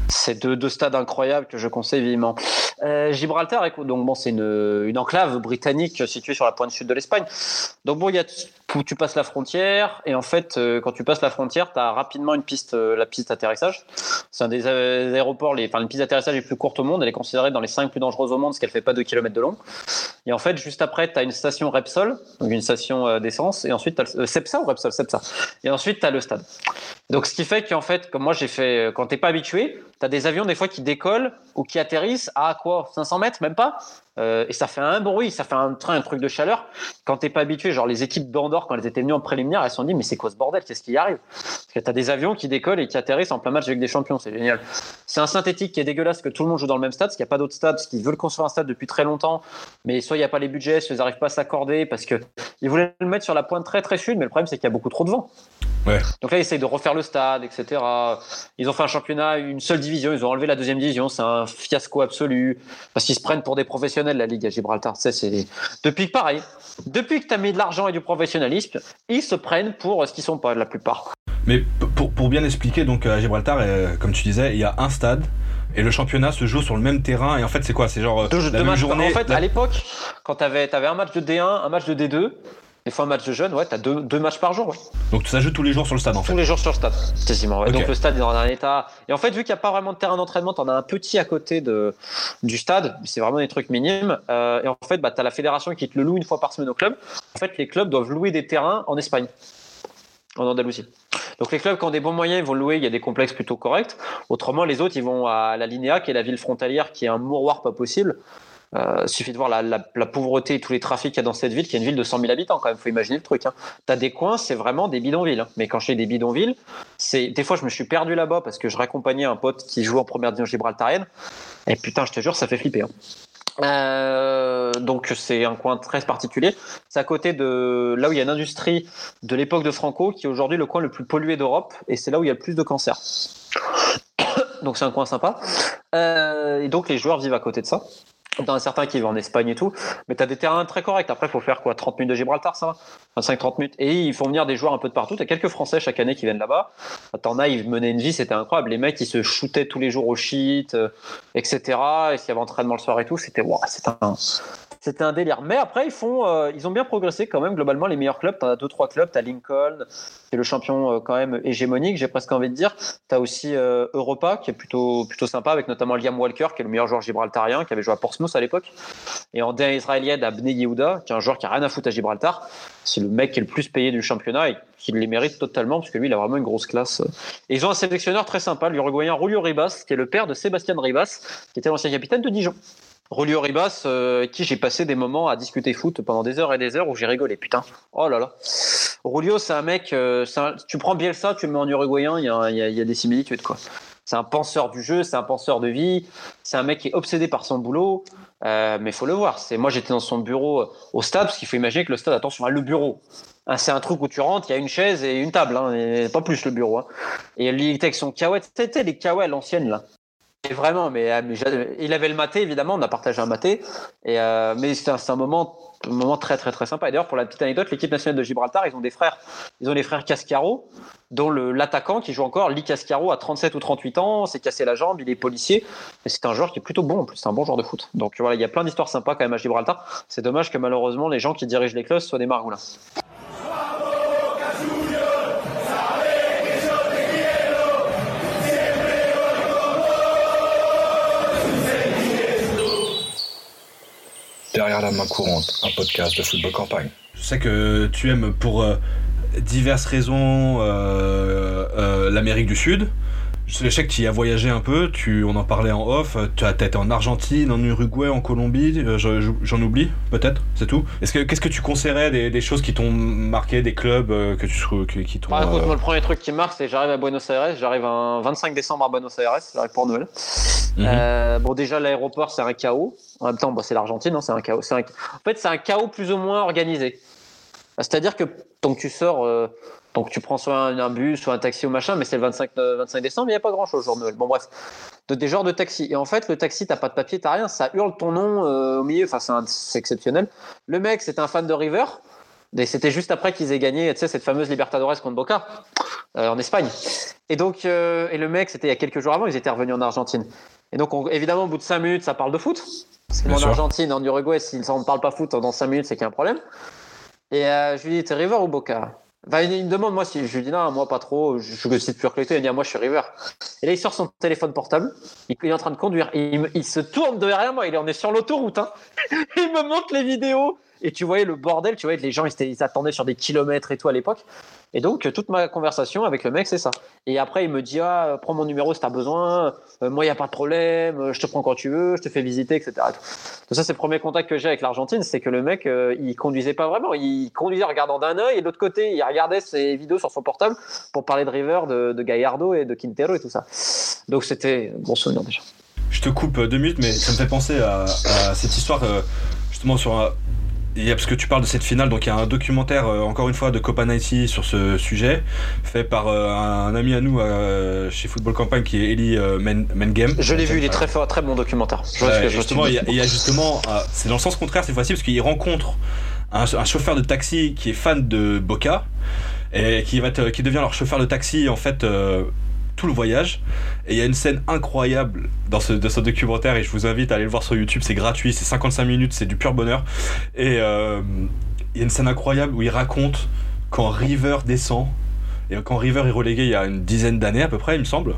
C'est deux, deux, stades incroyables que je conseille vivement. Euh, Gibraltar, écoute, donc bon, c'est une, une, enclave britannique située sur la pointe sud de l'Espagne. Donc bon, il y a tu passes la frontière et en fait, euh, quand tu passes la frontière, tu as rapidement une piste, euh, la piste d'atterrissage. C'est un des aéroports, les, enfin, une piste d'atterrissage les plus courte au monde. Elle est considérée dans les 5 plus dangereuses au monde parce qu'elle fait pas 2 km de long. Et en fait, juste après, tu as une station Repsol, donc une station d'essence, et ensuite, tu as Cepsa ou Repsol? Cepsa. Et ensuite, tu le stade. Donc, ce qui fait qu'en fait, comme moi j'ai fait, quand t'es pas habitué, tu as des avions des fois qui décollent ou qui atterrissent à quoi 500 mètres, même pas euh, Et ça fait un bruit, ça fait un train, un truc de chaleur. Quand t'es pas habitué, genre les équipes d'Andorre, quand elles étaient venues en préliminaire, elles se sont dit, mais c'est quoi ce bordel? Qu'est-ce qui arrive? Parce que tu as des avions qui décollent et qui atterrissent en plein match avec des champions, c'est génial. C'est un synthétique qui est dégueulasse, que tout le monde joue dans le même stade, parce qu'il n'y a pas d'autre stade, parce qu'ils veulent construire un stade depuis très longtemps, mais soit il n'y a pas les budgets, soit ils n'arrivent pas à s'accorder, parce qu'ils voulaient le mettre sur la pointe très très sud, mais le problème c'est qu'il y a beaucoup trop de vent. Donc là, ils essayent de refaire le stade, etc. Ils ont fait un championnat, une seule division, ils ont enlevé la deuxième division, c'est un fiasco absolu, parce qu'ils se prennent pour des professionnels, la Ligue à Gibraltar. c'est... Depuis que, pareil, depuis que tu as mis de l'argent et du professionnalisme, ils se prennent pour ce qu'ils sont pas, la plupart. Mais pour, pour bien expliquer, donc à Gibraltar, euh, comme tu disais, il y a un stade, et le championnat se joue sur le même terrain. Et en fait c'est quoi? C'est genre deux, la même journée en fait à l'époque quand tu avais, avais, un match de D1 un match de D2 des fois, un match de jeunes, ouais, t'as deux, deux matchs par jour. Ouais. Donc ça joue tous les jours sur le stade en fait Tous les jours sur le stade, quasiment. Ouais. Donc le stade est dans un état. Et en fait, vu qu'il n'y a pas vraiment de terrain d'entraînement, t'en as un petit à côté de, du stade, c'est vraiment des trucs minimes. Euh, et en fait, bah, t'as la fédération qui te le loue une fois par semaine au club. En fait, les clubs doivent louer des terrains en Espagne, en Andalousie. Donc les clubs qui ont des bons moyens, ils vont louer, il y a des complexes plutôt corrects. Autrement, les autres, ils vont à la Linéa, qui est la ville frontalière, qui est un mouroir pas possible. Euh, suffit de voir la, pauvreté et tous les trafics qu'il y a dans cette ville, qui est une ville de 100 000 habitants quand même. Faut imaginer le truc. Hein. T'as des coins, c'est vraiment des bidonvilles. Hein. Mais quand je des bidonvilles, c'est des fois je me suis perdu là-bas parce que je raccompagnais un pote qui joue en première division gibraltarienne. Et putain, je te jure, ça fait flipper. Hein. Euh, donc c'est un coin très particulier. C'est à côté de là où il y a une industrie de l'époque de Franco, qui est aujourd'hui le coin le plus pollué d'Europe, et c'est là où il y a le plus de cancers. [COUGHS] donc c'est un coin sympa. Euh, et donc les joueurs vivent à côté de ça. Dans un certain qui vivent en Espagne et tout, mais tu as des terrains très corrects. Après, faut faire quoi? 30 minutes de Gibraltar, ça 25-30 minutes. Et ils font venir des joueurs un peu de partout. Tu as quelques Français chaque année qui viennent là-bas. T'en as, ils menaient une vie, c'était incroyable. Les mecs, ils se shootaient tous les jours au shit, euh, etc. Et s'il y avait entraînement le soir et tout, c'était wow, un, c'était un délire. Mais après, ils font, euh, ils ont bien progressé quand même globalement. Les meilleurs clubs, tu as deux trois clubs. Tu as Lincoln, qui est le champion euh, quand même hégémonique. J'ai presque envie de dire. Tu as aussi euh, Europa, qui est plutôt plutôt sympa avec notamment Liam Walker, qui est le meilleur joueur gibraltarien, qui avait joué à Portsmouth à l'époque. Et en D1 israélienne, à Bnei Yehuda, qui est un joueur qui a rien à foutre à Gibraltar. C'est le mec qui est le plus payé du championnat et qui les mérite totalement parce que lui, il a vraiment une grosse classe. Et ils ont un sélectionneur très sympa, l'Uruguayen Julio Ribas, qui est le père de Sébastien Ribas, qui était l'ancien capitaine de Dijon. Rolio Ribas, euh, qui j'ai passé des moments à discuter foot pendant des heures et des heures où j'ai rigolé, putain. Oh là là. Rolio, c'est un mec, euh, tu prends Bielsa, tu le mets en uruguayen, il y a, y a, des similitudes, quoi. C'est un penseur du jeu, c'est un penseur de vie, c'est un mec qui est obsédé par son boulot, euh, mais faut le voir. C'est Moi, j'étais dans son bureau au stade, parce qu'il faut imaginer que le stade, attention, a le bureau. Hein, c'est un truc où tu rentres, il y a une chaise et une table, hein, et pas plus le bureau. Hein. Et il était avec son kawaii, c'était les kawaii l'ancienne, là. Vraiment, mais, euh, il avait le maté, évidemment, on a partagé un maté. Et, euh, mais c'est un, moment, un moment très, très, très sympa. Et d'ailleurs, pour la petite anecdote, l'équipe nationale de Gibraltar, ils ont des frères. Ils ont les frères Cascaro, dont l'attaquant qui joue encore, Lee Cascaro, a 37 ou 38 ans, s'est cassé la jambe, il est policier. Et c'est un joueur qui est plutôt bon en plus, c'est un bon joueur de foot. Donc voilà, il y a plein d'histoires sympas quand même à Gibraltar. C'est dommage que malheureusement, les gens qui dirigent les clubs soient des margoulins. Derrière la main courante, un podcast de football campagne. Je sais que tu aimes pour euh, diverses raisons euh, euh, l'Amérique du Sud. Je sais que tu y as voyagé un peu, tu, on en parlait en off, tu as été en Argentine, en Uruguay, en Colombie, j'en oublie peut-être, c'est tout. Est-ce que qu'est-ce que tu conseillerais des, choses qui t'ont marqué, des clubs que tu qui, t'ont. Bah, le premier truc qui marque, c'est j'arrive à Buenos Aires, j'arrive un 25 décembre à Buenos Aires, j'arrive pour Noël. Mhm. bon déjà l'aéroport c'est un chaos. En même temps, c'est l'Argentine, hein, c'est un chaos. En fait, c'est un chaos plus ou moins organisé. C'est-à-dire que tant que tu sors, euh, donc tu prends soit un, bus, soit un taxi ou machin, mais c'est le 25, 25 euh, décembre, il n'y a pas grand-chose jour de Noël. Bon, bref, de, des genres de taxi. Et en fait, le taxi, t'as pas de papier, t'as rien, ça hurle ton nom euh, au milieu, enfin, c'est exceptionnel. Le mec, c'est un fan de River. Et c'était juste après qu'ils aient gagné, tu sais, cette fameuse Libertadores contre Boca en Espagne. Et donc, et le mec, c'était il y a quelques jours avant, ils étaient revenus en Argentine. Et donc, évidemment, au bout de 5 minutes, ça parle de foot. Parce qu'en Argentine, en Uruguay, s'ils ne parlent pas foot dans 5 minutes, c'est qu'il y a un problème. Et euh, je lui dis, t'es River ou Boca? Il me demande, moi, si je lui dis non, moi pas trop, je suis aussi pur que Il me dit, ah, moi je suis River. Et là, il sort son téléphone portable, il, est en train de conduire, il, il, se tourne derrière moi, il est, on est sur l'autoroute. Hein. [LAUGHS] il me montre les vidéos, et tu voyais le bordel, tu voyais les gens, ils, attendaient sur des kilomètres et tout à l'époque. Et donc, toute ma conversation avec le mec, c'est ça. Et après, il me dit Ah, prends mon numéro si tu as besoin. Euh, moi, il n'y a pas de problème. Euh, je te prends quand tu veux. Je te fais visiter, etc. Tout ça, c'est le premier contact que j'ai avec l'Argentine. C'est que le mec, euh, il conduisait pas vraiment. Il conduisait en regardant d'un œil. Et de l'autre côté, il regardait ses vidéos sur son portable pour parler de River, de, de Gallardo et de Quintero et tout ça. Donc, c'était bon souvenir déjà. Je te coupe deux minutes, mais ça me fait penser à cette histoire, justement, sur un parce que tu parles de cette finale, donc il y a un documentaire, euh, encore une fois, de Copa 90 sur ce sujet, fait par euh, un, ami à nous euh, chez Football Campagne qui est Eli Mengem. Je l'ai vu, il est très fort, très bon documentaire. justement, il y, a, justement, c'est dans le sens contraire cette fois-ci, parce qu'il rencontre un, chauffeur de taxi qui est fan de Boca et qui, va qui devient leur chauffeur de taxi en fait tout le voyage. Et il y a une scène incroyable dans ce, documentaire et je vous invite à aller le voir sur YouTube, c'est gratuit, c'est 55 minutes, c'est du pur bonheur. Et euh, il y a une scène incroyable où il raconte quand River descend, et quand River est relégué il y a une dizaine d'années à peu près, il me semble,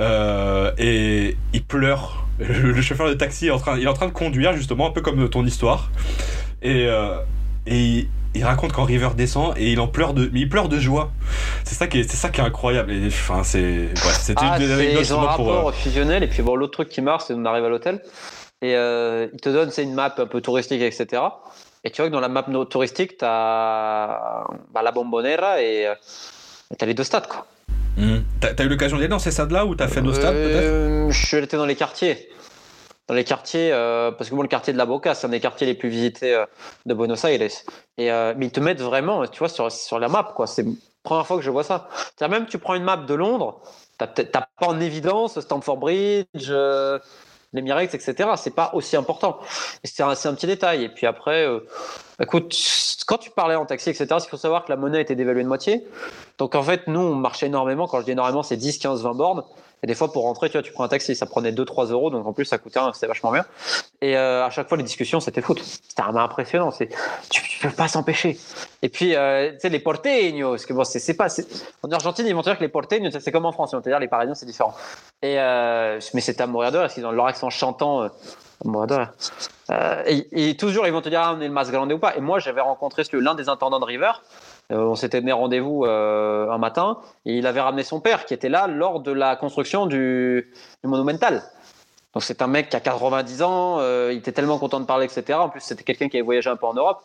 euh, et il pleure. Le, chauffeur de taxi est en train, il est en train de conduire justement, un peu comme ton histoire. Et, euh, et il raconte quand River descend et il en pleure de, mais il pleure de joie. C'est ça qui est, c'est ça qui est incroyable. Et, enfin, c'est, ouais, c'était Ah, une des c'est- anecdotes ils ont un rapport euh, fusionnel. Et puis bon, l'autre truc qui marche, c'est qu'on arrive à l'hôtel. Et euh, ils te donnent c'est une map un peu touristique, etc. Et tu vois que dans la map touristique, tu as la Bombonera et tu as les deux stades. Quoi. T'as, t'as eu l'occasion d'aller dans ces stades-là ou t'as fait nos stades peut-être? Euh, Je suis allé dans les quartiers. Dans les quartiers, euh, parce que bon, le quartier de la Boca, c'est un des quartiers les plus visités euh, de Buenos Aires. Et, euh, mais ils te mettent vraiment, tu vois, sur, sur la map, quoi. C'est la première fois que je vois ça. C'est-à-dire même tu prends une map de Londres, t'as pas en évidence Stamford Bridge, l'Emirates, etc. C'est pas aussi important. C'est un, petit détail. Et puis après, écoute, quand tu parlais en taxi, etc., il faut savoir que la monnaie était dévaluée de moitié. Donc en fait, nous, on marchait énormément. Quand je dis énormément, c'est 10, 15, 20 bornes. Et des fois, pour rentrer, tu vois, tu prends un taxi, ça prenait 2-3 euros, donc en plus, ça coûtait un, c'était vachement bien. Et euh, à chaque fois, les discussions, c'était foot. C'était vraiment impressionnant. C'est, tu, tu peux pas s'empêcher. Et puis, euh, tu sais, les porteños, parce que bon, c'est, c'est pas, c'est- en Argentine, ils vont te dire que les porteños, c'est comme en France, ils vont te dire les Parisiens, c'est différent. Et euh, mais c'était à mourir de parce qu'ils ont leur accent chantant. Euh. Euh, et, et toujours, ils vont te dire, ah, on est le mas grande ou pas. Et moi, j'avais rencontré l'un des intendants de River. Euh, on s'était donné rendez-vous euh, un matin et il avait ramené son père qui était là lors de la construction du, Monumental. Donc c'est un mec qui a 90 ans, euh, il était tellement content de parler, etc. En plus, c'était quelqu'un qui avait voyagé un peu en Europe.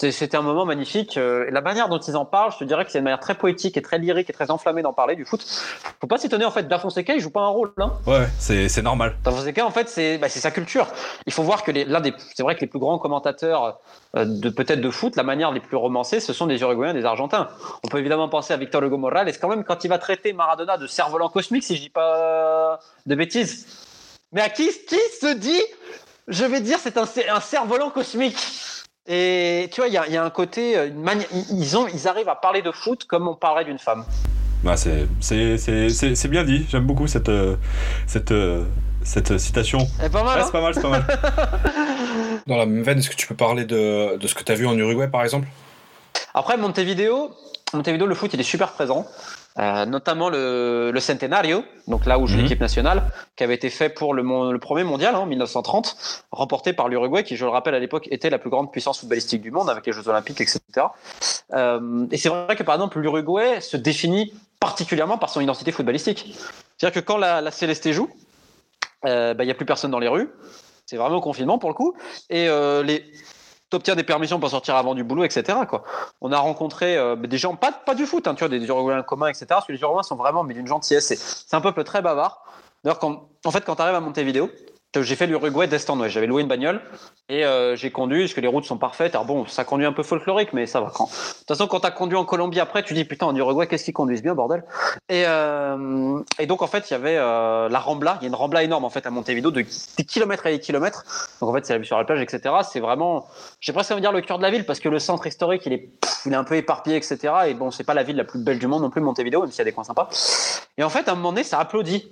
C'était un moment magnifique. euh, et la manière dont ils en parlent, je te dirais que c'est une manière très poétique et très lyrique et très enflammée d'en parler du foot. Faut pas s'étonner en fait, Da Fonseca, il joue pas un rôle. Hein. Ouais, c'est, normal. Da Fonseca, en fait, c'est bah, c'est sa culture. Il faut voir que l'un des, c'est vrai que les plus grands commentateurs euh, de peut-être de foot, la manière les plus romancées, ce sont des Uruguayens, des Argentins. On peut évidemment penser à Victor Hugo Morales, quand même, quand il va traiter Maradona de cerf-volant cosmique, si je dis pas de bêtises. Mais à qui, qui se dit, je vais dire, c'est un cerf-volant cosmique? Et tu vois, il y a, il y a un côté, euh, une mani- ils, ont, ils arrivent à parler de foot comme on parlerait d'une femme. Bah, c'est, c'est, c'est, c'est, c'est bien dit. J'aime beaucoup cette, euh, cette, euh, cette citation. C'est pas mal, Ouais, hein c'est pas mal, c'est pas mal. [LAUGHS] Dans la même veine, est-ce que tu peux parler de, de ce que tu as vu en Uruguay, par exemple? Après, Montevideo, Montevideo, le foot, il est super présent. Euh, notamment le, le Centenario, donc là où joue Mhm. l'équipe nationale, qui avait été fait pour le, mon- le premier mondial hein, en 1930, remporté par l'Uruguay, qui, je le rappelle, à l'époque était la plus grande puissance footballistique du monde avec les Jeux Olympiques, etc. Euh, et c'est vrai que par exemple, l'Uruguay se définit particulièrement par son identité footballistique. C'est-à-dire que quand la, la Céleste joue, euh, bah, il n'y a plus personne dans les rues. C'est vraiment confinement pour le coup. Et euh, les t'obtiens des permissions pour sortir avant du boulot, etc. Quoi. On a rencontré euh, des gens, pas, pas du foot, hein, tu vois, des Uruguayens communs, etc. Parce que les Uruguayens sont vraiment mais d'une gentillesse. C'est, un peuple très bavard. D'ailleurs, en fait, quand tu arrives à Montevideo, j'ai fait l'Uruguay d'est en ouest. J'avais loué une bagnole et euh, j'ai conduit, parce que les routes sont parfaites. Alors bon, ça conduit un peu folklorique, mais ça va. Quand... De toute façon, quand tu as conduit en Colombie après, tu dis putain, en Uruguay, qu'est-ce qu'ils conduisent bien, bordel? Et, euh, donc, en fait, il y avait euh, la Rambla. Il y a une Rambla énorme, en fait, à Montevideo, de des kilomètres et des kilomètres. Donc, en fait, c'est la vue sur la plage, etc. C'est vraiment, j'ai presque envie de dire le cœur de la ville, parce que le centre historique, il est, il est un peu éparpillé, etc. Et bon, c'est pas la ville la plus belle du monde non plus, Montevideo, même s'il y a des coins sympas. Et en fait, à un moment donné, ça applaudit.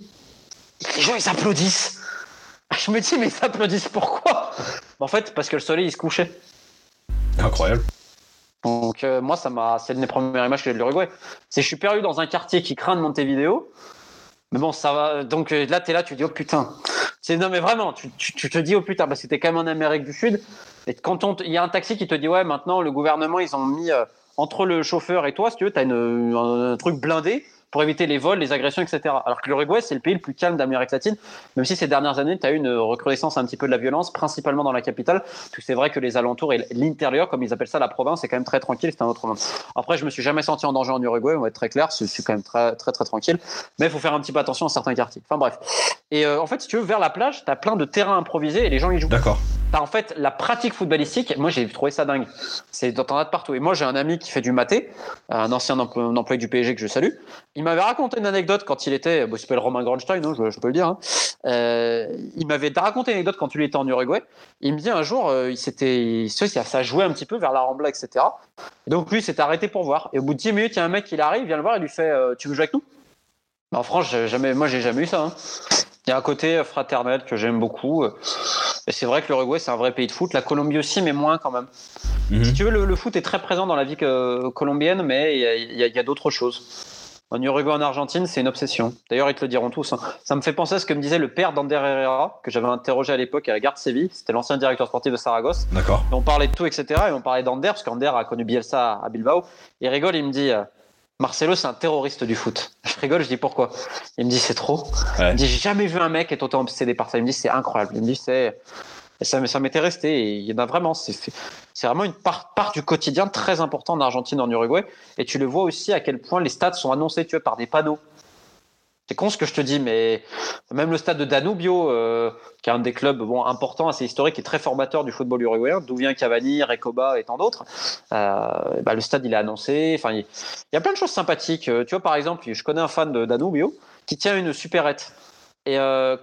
Les gens, ils applaudissent. [LAUGHS] Je me dis, mais ils applaudissent pourquoi? En fait, parce que le soleil, il se couchait. Incroyable. Donc euh, moi, ça m'a, c'est une des premières images que j'ai de l'Uruguay. C'est je suis perdu dans un quartier qui craint de Montevideo. Mais bon, ça va. Donc euh, là, t'es là, tu dis oh putain. C'est non mais vraiment, tu, tu, tu te dis oh putain, parce que t'es quand même en Amérique du Sud. Et quand on, il y a un taxi qui te dit ouais, maintenant le gouvernement ils ont mis euh, entre le chauffeur et toi, si tu veux, t'as une, un, un truc blindé pour éviter les vols, les agressions, etc. Alors que l'Uruguay, c'est le pays le plus calme d'Amérique latine, même si ces dernières années, tu as eu une recrudescence un petit peu de la violence, principalement dans la capitale. C'est vrai que les alentours et l'intérieur, comme ils appellent ça la province, c'est quand même très tranquille, c'est un autre monde. Après, je me suis jamais senti en danger en Uruguay, on va être très clair, c'est quand même très, très, très tranquille. Mais il faut faire un petit peu attention à certains quartiers. Enfin bref. Et euh, en fait, si tu veux, vers la plage, tu as plein de terrains improvisés et les gens y jouent. D'accord. T'as en fait la pratique footballistique. Moi, j'ai trouvé ça dingue. C'est t'en as de partout. Et moi, j'ai un ami qui fait du maté, un ancien employé du PSG que je salue. Il m'avait raconté une anecdote quand il était, il s'appelle Romain Grandstein, hein, je, peux le dire. hein. Euh, il m'avait raconté une anecdote quand il était en Uruguay. Il me dit un jour, euh, il s'était, ça jouait un petit peu vers la Rambla, etc. Et donc lui, s'était arrêté pour voir. Et au bout de 10 minutes, il y a un mec qui arrive, vient le voir, il lui fait, euh, tu veux jouer avec nous? En France, jamais, moi, j'ai jamais eu ça. hein. Il y a un côté fraternel que j'aime beaucoup. Et c'est vrai que l'Uruguay, c'est un vrai pays de foot. La Colombie aussi, mais moins quand même. Mhm. Si tu veux, le, le foot est très présent dans la vie que- colombienne, mais il y a, d'autres choses. En Uruguay, en Argentine, c'est une obsession. D'ailleurs, ils te le diront tous. hein. Ça me fait penser à ce que me disait le père d'Ander Herrera, que j'avais interrogé à l'époque à la gare de Séville. C'était l'ancien directeur sportif de Saragosse. D'accord. Et on parlait de tout, etc. Et on parlait d'Ander, parce qu'Ander a connu Bielsa à Bilbao. Il rigole, il me dit euh, Marcelo, c'est un terroriste du foot. Je rigole, je dis pourquoi Il me dit c'est trop. Ouais. Il me dit j'ai jamais vu un mec être autant obsédé par ça. Il me dit c'est incroyable. Il me dit c'est. Ça, ça m'était resté. Et il y en a vraiment. C'est c'est vraiment une part, part du quotidien très important en Argentine, en Uruguay. Et tu le vois aussi à quel point les stades sont annoncés tu vois, par des panneaux. C'est con ce que je te dis, mais même le stade de Danubio, euh, qui est un des clubs bon, importants, assez historique et très formateur du football uruguayen, d'où vient Cavani, Recoba et tant d'autres, euh, bah, le stade il est annoncé. Enfin, il, y a plein de choses sympathiques. Euh, Tu vois, par exemple, je connais un fan de Danubio qui tient une supérette. Et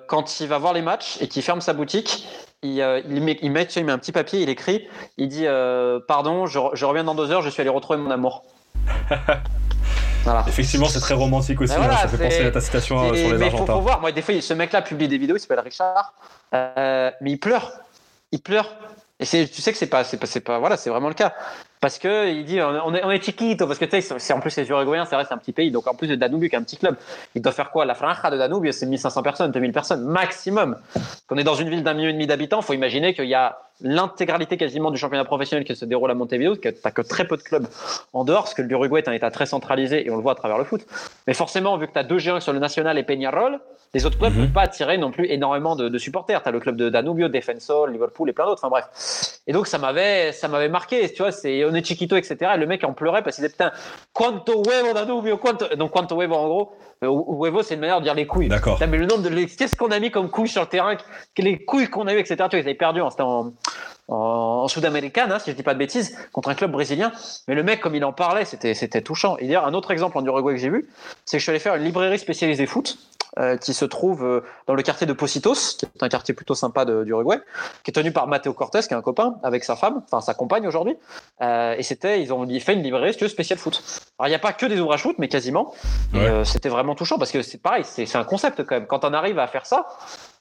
quand il va voir les matchs et qu'il ferme sa boutique, il, met, il, met, un petit papier, il écrit, il dit Pardon, je reviens dans deux heures, je suis allé retrouver mon amour. Voilà. Effectivement, c'est très romantique aussi. Voilà, hein, ça fait penser à ta citation euh, sur les mais faut, Argentins. faut voir, moi des fois, ce mec-là publie des vidéos, il s'appelle Richard, euh, mais il pleure, il pleure. Et tu sais que c'est pas, c'est pas, pas, voilà, c'est vraiment le cas. Parce que il dit, on est, on est, on chiquito, parce que tu sais, c'est en plus les Uruguayens, c'est vrai, c'est un petit pays, donc en plus de Danubio, qui est un petit club, il doit faire quoi? La franja de Danubio, c'est 1500 personnes, 2000 personnes maximum. Qu'on est dans une ville d'un million et demi d'habitants, faut imaginer qu'il y a l'intégralité quasiment du championnat professionnel qui se déroule à Montevideo, que t'as que très peu de clubs en dehors, parce que l'Uruguay est un état très centralisé et on le voit à travers le foot. Mais forcément, vu que tu as deux géants sur le national et Peñarol, les autres clubs ne Mhm. peuvent pas attirer non plus énormément de, de supporters. Tu as le club de Danubio, Defensor, Liverpool et plein d'autres. Enfin bref. Et donc ça m'avait, ça m'avait marqué. Tu vois, c'est on est chiquito, etc. Et le mec en pleurait parce qu'il disait putain, quanto huevo Danubio, quanto. Donc quanto huevo en gros. euh, huevo c'est une manière de dire les couilles. D'accord. Mais le nombre de qu'est-ce qu'on a mis comme couilles sur le terrain, les couilles qu'on a eu, etc. Tu vois, ils avaient perdu. hein, C'était en, Sud-Américaine, hein, si je dis pas de bêtises, contre un club brésilien. Mais le mec, comme il en parlait, c'était, c'était touchant. Et d'ailleurs, un autre exemple en Uruguay que j'ai vu, c'est que je suis allé faire une librairie spécialisée foot. Euh, qui se trouve euh, dans le quartier de Positos, qui est un quartier plutôt sympa d'Uruguay, qui est tenu par Matteo Cortés, qui est un copain, avec sa femme, enfin sa compagne aujourd'hui. Euh, et c'était, ils ont fait une librairie, spéciale foot. Alors il n'y a pas que des ouvrages foot, mais quasiment. Ouais. euh, c'était vraiment touchant parce que c'est pareil, c'est un concept quand même. Quand on arrive à faire ça,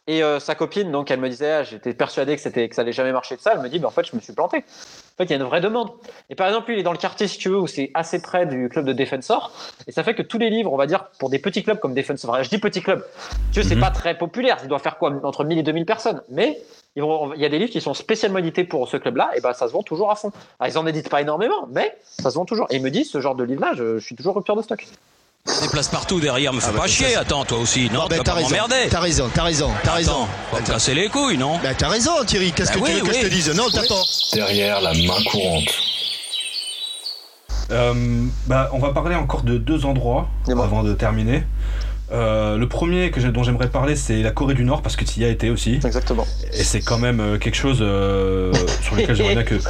et euh, sa copine, donc, elle me disait, ah, j'étais persuadé que, c'était, que ça allait jamais marcher de ça. Elle me dit, mais en fait, je me suis planté. En fait, il y a une vraie demande. Et par exemple, lui, il est dans le quartier, si tu veux, où c'est assez près du club de Defensor. Et ça fait que tous les livres, on va dire, pour des petits clubs comme Defensor, enfin, je dis petits clubs, tu veux, c'est Mhm. pas très populaire. Il doit faire quoi Entre 1000 et 2000 personnes. Mais il y a des livres qui sont spécialement édités pour ce club-là, et ben ça se vend toujours à fond. Alors, ils en éditent pas énormément, mais ça se vend toujours. Et il me dit, ce genre de livre-là, je, je suis toujours rupture de stock. Des places partout derrière, me fais pas chier. Attends, toi aussi. Non, ben, tu vas t'as raison, t'as raison, t'as raison, t'as raison. Attends, faut me casser les couilles, non Bah, t'as raison, Thierry. Qu'est-ce Bah que oui, tu veux que je te dise Non, t'attends. Derrière la main courante. Euh, bah, on va parler encore de deux endroits avant de terminer. Euh, le premier que dont j'aimerais parler, c'est la Corée du Nord parce que tu y as été aussi. Exactement. Et c'est quand même euh, quelque chose euh, sur lequel j'aimerais bien que tu,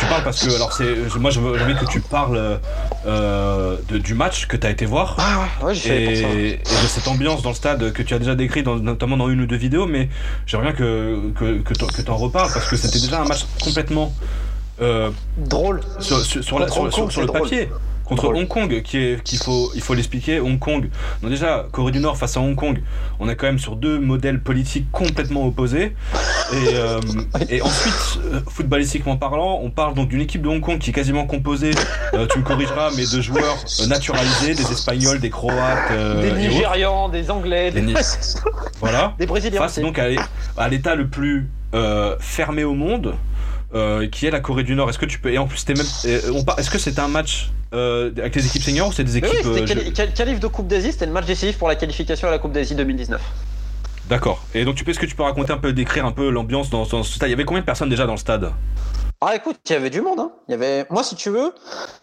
tu parles parce que alors c'est moi je veux- j'ai envie que tu parles euh, de- du match que tu as été voir Ah ouais, j'ai et, et de cette ambiance dans le stade que tu as déjà décrit dans- notamment dans une ou deux vidéos mais j'aimerais bien que que, que que t'en reparles parce que c'était déjà un match complètement Drôle. sur, sur, sur la- Contre sur- Hong sur- Kong, sur le drôle. papier contre. Hong Kong qui est qu'il faut il faut l'expliquer Hong Kong donc déjà Corée du Nord face à Hong Kong on est quand même sur deux modèles politiques complètement opposés et, euh, [LAUGHS] et ensuite euh, footballistiquement parlant on parle donc d'une équipe de Hong Kong qui est quasiment composée euh, tu me corrigeras mais de joueurs euh, naturalisés des Espagnols des Croates euh, des. Nigérians, des Anglais, des, Des [LAUGHS] voilà des Brésiliens. face aussi. donc à, l'é- à l'état le plus euh, fermé au monde, euh, qui est la Corée du Nord. Est-ce que tu peux et en plus c'était même, euh, est-ce que c'est un match euh, avec les équipes seniors ou c'est des équipes oui, quali- je- qualif de Coupe d'Asie, c'était le match décisif pour la qualification à la Coupe d'Asie 2019. D'accord. Et donc tu peux est-ce que tu peux raconter un peu, décrire un peu l'ambiance dans, dans ce stade? Il y avait combien de personnes déjà dans le stade? Ah écoute, il y avait du monde. Hein. Il y avait... Moi, si tu veux,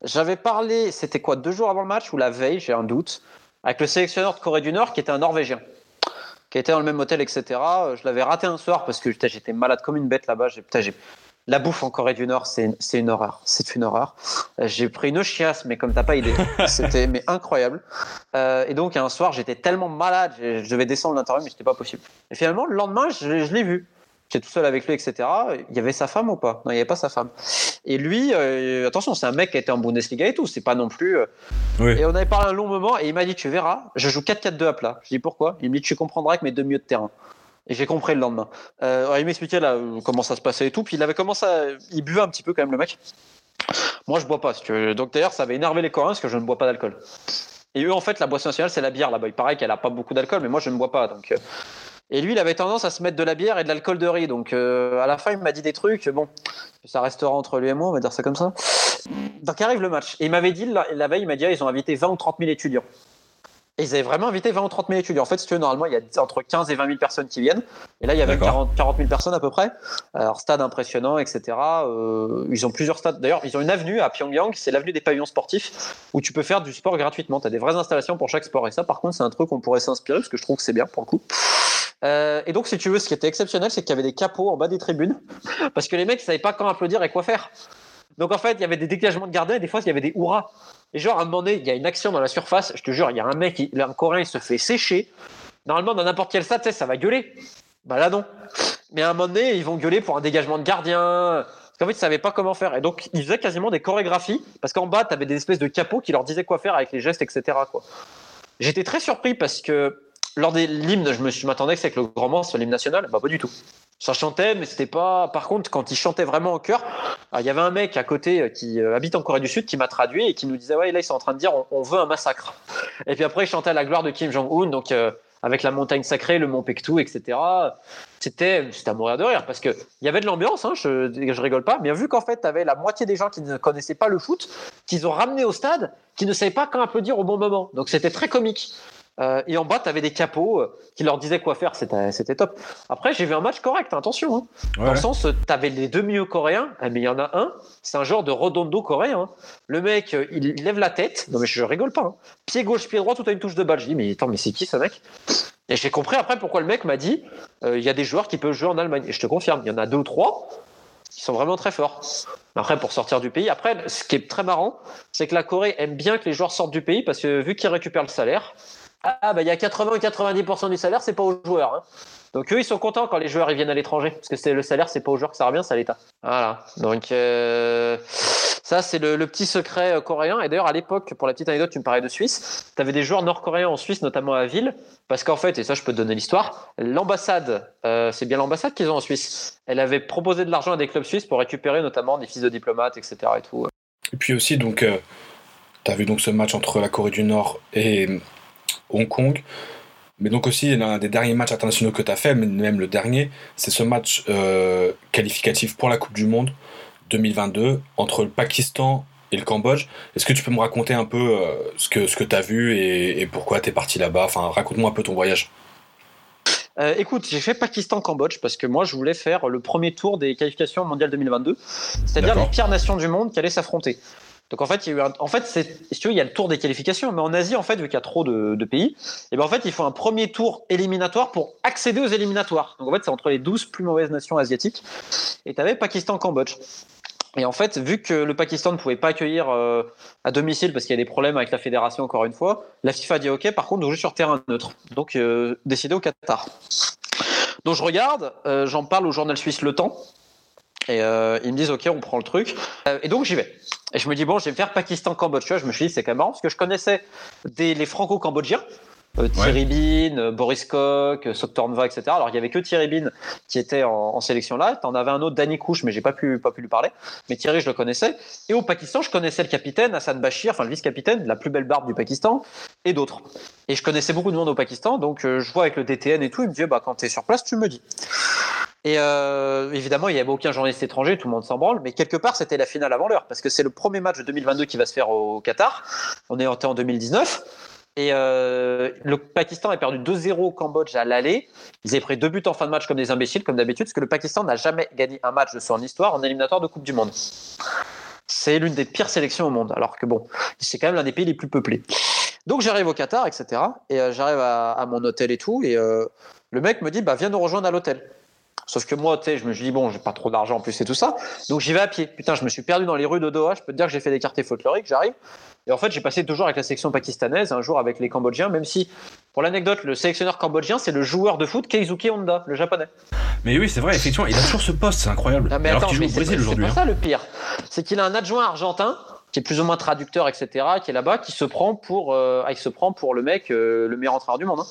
j'avais parlé, c'était quoi, deux jours avant le match ou la veille, j'ai un doute, avec le sélectionneur de Corée du Nord qui était un Norvégien, qui était dans le même hôtel, etc. Je l'avais raté un soir parce que j'étais malade comme une bête là-bas. J'ai- La bouffe en Corée du Nord, c'est une horreur. C'est une horreur. Euh, J'ai pris une chiasse, mais comme t'as pas idée. [LAUGHS] C'était mais incroyable. Euh, et donc, un soir, j'étais tellement malade, je devais descendre l'interview, mais c'était pas possible. Et finalement, le lendemain, je, je l'ai vu. J'étais tout seul avec lui, etc. Il y avait sa femme ou pas? Non, il n'y avait pas sa femme. Et lui, euh, attention, c'est un mec qui a été en Bundesliga et tout. C'est pas non plus. euh, Oui. Et on avait parlé un long moment et il m'a dit Tu verras, je joue 4-4-2 à plat. Je dis Pourquoi? Il me dit Tu comprendras avec mes deux milieux de terrain. Et j'ai compris le lendemain. Euh, il m'expliquait là euh, comment ça se passait et tout. Puis il avait commencé. Il buvait un petit peu quand même, le mec. Moi, je bois pas. Donc d'ailleurs, ça avait énervé les Coréens parce que je ne bois pas d'alcool. Et eux, en fait, la boisson nationale, c'est la bière là-bas. Il paraît qu'elle a pas beaucoup d'alcool, mais moi, je ne bois pas. Donc, euh. Et lui, il avait tendance à se mettre de la bière et de l'alcool de riz. Donc, à la fin, il m'a dit des trucs. Bon, ça restera entre lui et moi, on va dire ça comme ça. Donc, arrive le match. Et il m'avait dit, la, la veille, il m'a dit, ah, ils ont invité 20 ou 30 000 étudiants. Et ils avaient vraiment invité 20 ou 30 000 étudiants. En fait, si tu veux, normalement, il y a entre 15 et 20 000 personnes qui viennent. Et là, il y avait D'accord. 40, 40 000 personnes à peu près. Alors, stade impressionnant, etc. Euh, ils ont plusieurs stades. D'ailleurs, ils ont une avenue à Pyongyang, c'est l'avenue des pavillons sportifs, où tu peux faire du sport gratuitement. Tu as des vraies installations pour chaque sport. Et ça, par contre, c'est un truc qu'on pourrait s'inspirer, parce que je trouve que c'est bien pour le coup. Euh, et donc, si tu veux, ce qui était exceptionnel, c'est qu'il y avait des capots en bas des tribunes, parce que les mecs ne savaient pas quand applaudir et quoi faire. Donc, en fait, il y avait des dégagements de gardiens, et des fois, il y avait des hurrahs. Et genre, à un moment donné, il y a une action dans la surface, je te jure, il y a un mec, il- un Coréen, il se fait sécher. Normalement, dans n'importe quel stade, ça va gueuler. Bah là, non. Mais à un moment donné, ils vont gueuler pour un dégagement de gardien. Parce qu'en fait, ils savaient pas comment faire. Et donc, ils faisaient quasiment des chorégraphies. Parce qu'en bas, tu avais des espèces de capots qui leur disaient quoi faire avec les gestes, etc. J'étais très surpris parce que lors des l'hymne, je m'attendais que c'est que le grand monstre sur l'hymne national. Bah, pas du tout. Ça chantait, mais c'était pas. Par contre, quand ils chantaient vraiment en chœur, alors, il y avait un mec à côté euh, qui euh, habite en Corée du Sud qui m'a traduit et qui nous disait Ouais, là, ils sont en train de dire on, veut un massacre. Et puis après, il chantait à la gloire de Kim Jong-un, donc euh, avec la montagne sacrée, le mont Pektu, etc. C'était c'était à mourir de rire parce qu'il y avait de l'ambiance, hein, je, je rigole pas, mais vu qu'en fait, tu avais la moitié des gens qui ne connaissaient pas le foot, qu'ils ont ramené au stade, qui ne savaient pas quand applaudir au bon moment. Donc c'était très comique. Euh, et en bas, tu avais des capots euh, qui leur disaient quoi faire, c'était top. Après, j'ai vu un match correct, hein, attention. hein. Dans le sens, tu avais les deux milieux coréens, eh, mais il y en a un, c'est un genre de redondo coréen. hein. Le mec, euh, il lève la tête, non mais je rigole pas. Pied gauche, pied droit, tout à une touche de balle. Je dis, mais attends, mais c'est qui ce mec? Et j'ai compris après pourquoi le mec m'a dit, euh, il y a des joueurs qui peuvent jouer en Allemagne. Et je te confirme, il y en a deux ou trois qui sont vraiment très forts. Après, pour sortir du pays. Après, ce qui est très marrant, c'est que la Corée aime bien que les joueurs sortent du pays parce que vu qu'ils récupèrent le salaire, ah bah il y a 80 ou 90% du salaire, c'est pas aux joueurs. hein. Donc eux, ils sont contents quand les joueurs ils viennent à l'étranger, parce que c'est le salaire, c'est pas aux joueurs que ça revient, c'est à l'État. Voilà. Donc euh, ça, c'est le, petit secret euh, coréen. Et d'ailleurs, à l'époque, pour la petite anecdote, tu me parlais de Suisse, tu avais des joueurs nord-coréens en Suisse, notamment à Ville, parce qu'en fait, et ça, je peux te donner l'histoire, l'ambassade, euh, c'est bien l'ambassade qu'ils ont en Suisse. Elle avait proposé de l'argent à des clubs suisses pour récupérer notamment des fils de diplomates, etc. Et tout. Et puis aussi, donc, tu as vu donc ce match entre la Corée du Nord et euh, Hong Kong. Mais donc aussi, l'un des derniers matchs internationaux que tu as fait, même le dernier, c'est ce match euh, qualificatif pour la Coupe du Monde 2022 entre le Pakistan et le Cambodge. Est-ce que tu peux me raconter un peu euh, ce que, ce que tu as vu et, et pourquoi tu es parti là-bas? Enfin, raconte-moi un peu ton voyage. Euh, écoute, j'ai fait Pakistan-Cambodge parce que moi, je voulais faire le premier tour des qualifications mondiales 2022, c'est-à-dire les pires nations du monde qui allaient s'affronter. Donc en fait, il y a eu un- en fait, si tu veux, il y a le tour des qualifications, mais en Asie, en fait, vu qu'il y a trop de, pays, et ben en fait, il faut un premier tour éliminatoire pour accéder aux éliminatoires. Donc en fait, c'est entre les 12 plus mauvaises nations asiatiques. Et tu avais Pakistan-Cambodge. Et en fait, vu que le Pakistan ne pouvait pas accueillir euh, à domicile parce qu'il y a des problèmes avec la fédération, encore une fois, la FIFA dit OK, par contre, on joue sur terrain neutre. Donc, euh, décidé au Qatar. Donc, je regarde, euh, j'en parle au journal suisse Le Temps. Et euh, ils me disent OK, on prend le truc. Euh, et donc, j'y vais. Et je me dis, bon, je vais faire Pakistan-Cambodge. Je me suis dit, c'est quand même marrant parce que je connaissais des, les franco-cambodgiens. Euh, Thierry Bin, euh, Boris Koch, euh, Soktornva, etc. Alors il y avait que Thierry Bin qui était en, en sélection là. T'en avais un autre, Danny Kouch, mais j'ai pas pu pas pu lui parler. Mais Thierry, je le connaissais. Et au Pakistan, je connaissais le capitaine Hassan Bashir, enfin le vice-capitaine, la plus belle barbe du Pakistan, et d'autres. Et je connaissais beaucoup de monde au Pakistan, donc euh, je vois avec le DTN et tout. Il me dit, bah quand t'es sur place, tu me dis. Et euh, évidemment, il n'y avait aucun journaliste étranger, tout le monde s'en branle, mais quelque part, c'était la finale avant l'heure, parce que c'est le premier match de 2022 qui va se faire au Qatar. On est en en 2019. Et euh, le Pakistan a perdu 2-0 au Cambodge à l'aller. Ils avaient pris deux buts en fin de match comme des imbéciles, comme d'habitude, parce que le Pakistan n'a jamais gagné un match de son histoire en éliminatoire de Coupe du Monde. C'est l'une des pires sélections au monde, alors que bon, c'est quand même l'un des pays les plus peuplés. Donc j'arrive au Qatar, etc. Et euh, j'arrive à, mon hôtel et tout, et le mec me dit, bah viens nous rejoindre à l'hôtel. Sauf que moi, tu sais, je me suis dit, bon, j'ai pas trop d'argent en plus et tout ça. Donc j'y vais à pied. Putain, je me suis perdu dans les rues de Doha. Je peux te dire que j'ai fait des quartiers folkloriques. J'arrive. Et en fait, j'ai passé deux jours avec la section pakistanaise, un jour avec les Cambodgiens, même si, pour l'anecdote, le sélectionneur cambodgien, c'est le joueur de foot Keizuki Honda, le japonais. Mais oui, c'est vrai, effectivement, il a toujours ce poste, c'est incroyable. Non, mais Alors attends, qu'il joue mais au c'est Brésil pas- aujourd'hui. C'est hein. pas ça le pire. C'est qu'il a un adjoint argentin qui est plus ou moins traducteur, etc., qui est là-bas, qui se prend pour, ah, il se prend pour le mec, euh, le meilleur entraîneur du monde. hein.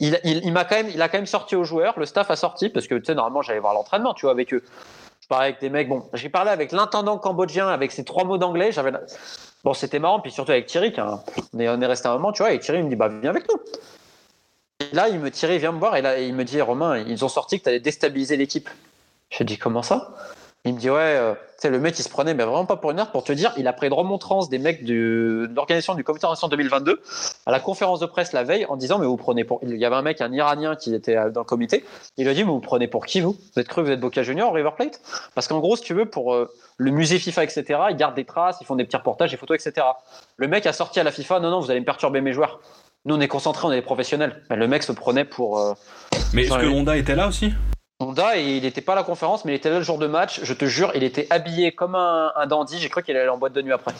Il, il, m'a quand même, il a quand même sorti aux joueurs, le staff a sorti parce que tu sais normalement j'allais voir l'entraînement, tu vois, avec eux. Je parlais avec des mecs. Bon, j'ai parlé avec l'intendant cambodgien avec ses trois mots d'anglais. J'avais, Bon, c'était marrant, puis surtout avec Thierry, on, est, resté un moment, tu vois, et Thierry il me dit, bah viens avec nous. Et là, il me Thierry vient me voir, et là, il me dit, Romain, ils ont sorti que tu allais déstabiliser l'équipe. Je dis, comment ça? Il me dit, ouais, euh, tu sais, le mec, il se prenait, mais vraiment pas pour une heure, pour te dire, il a pris une remontrance des mecs du, de l'organisation du comité d'organisation 2022 à la conférence de presse la veille en disant, mais vous prenez pour. Il y avait un mec, un Iranien qui était euh, dans le comité, il lui a dit, mais vous prenez pour qui, vous? Vous êtes cru, que vous êtes Boca Junior, River Plate? Parce qu'en gros, si tu veux, pour. euh, le musée FIFA, etc., ils gardent des traces, ils font des petits reportages, des photos, etc. Le mec a sorti à la FIFA, non, non, vous allez me perturber mes joueurs. Nous, on est concentrés, on est des professionnels. Mais le mec se prenait pour. euh, Mais est-ce que Honda était là aussi? Honda et il n'était pas à la conférence, mais il était là le jour de match. Je te jure, il était habillé comme un, dandy. J'ai cru qu'il allait en boîte de nuit après.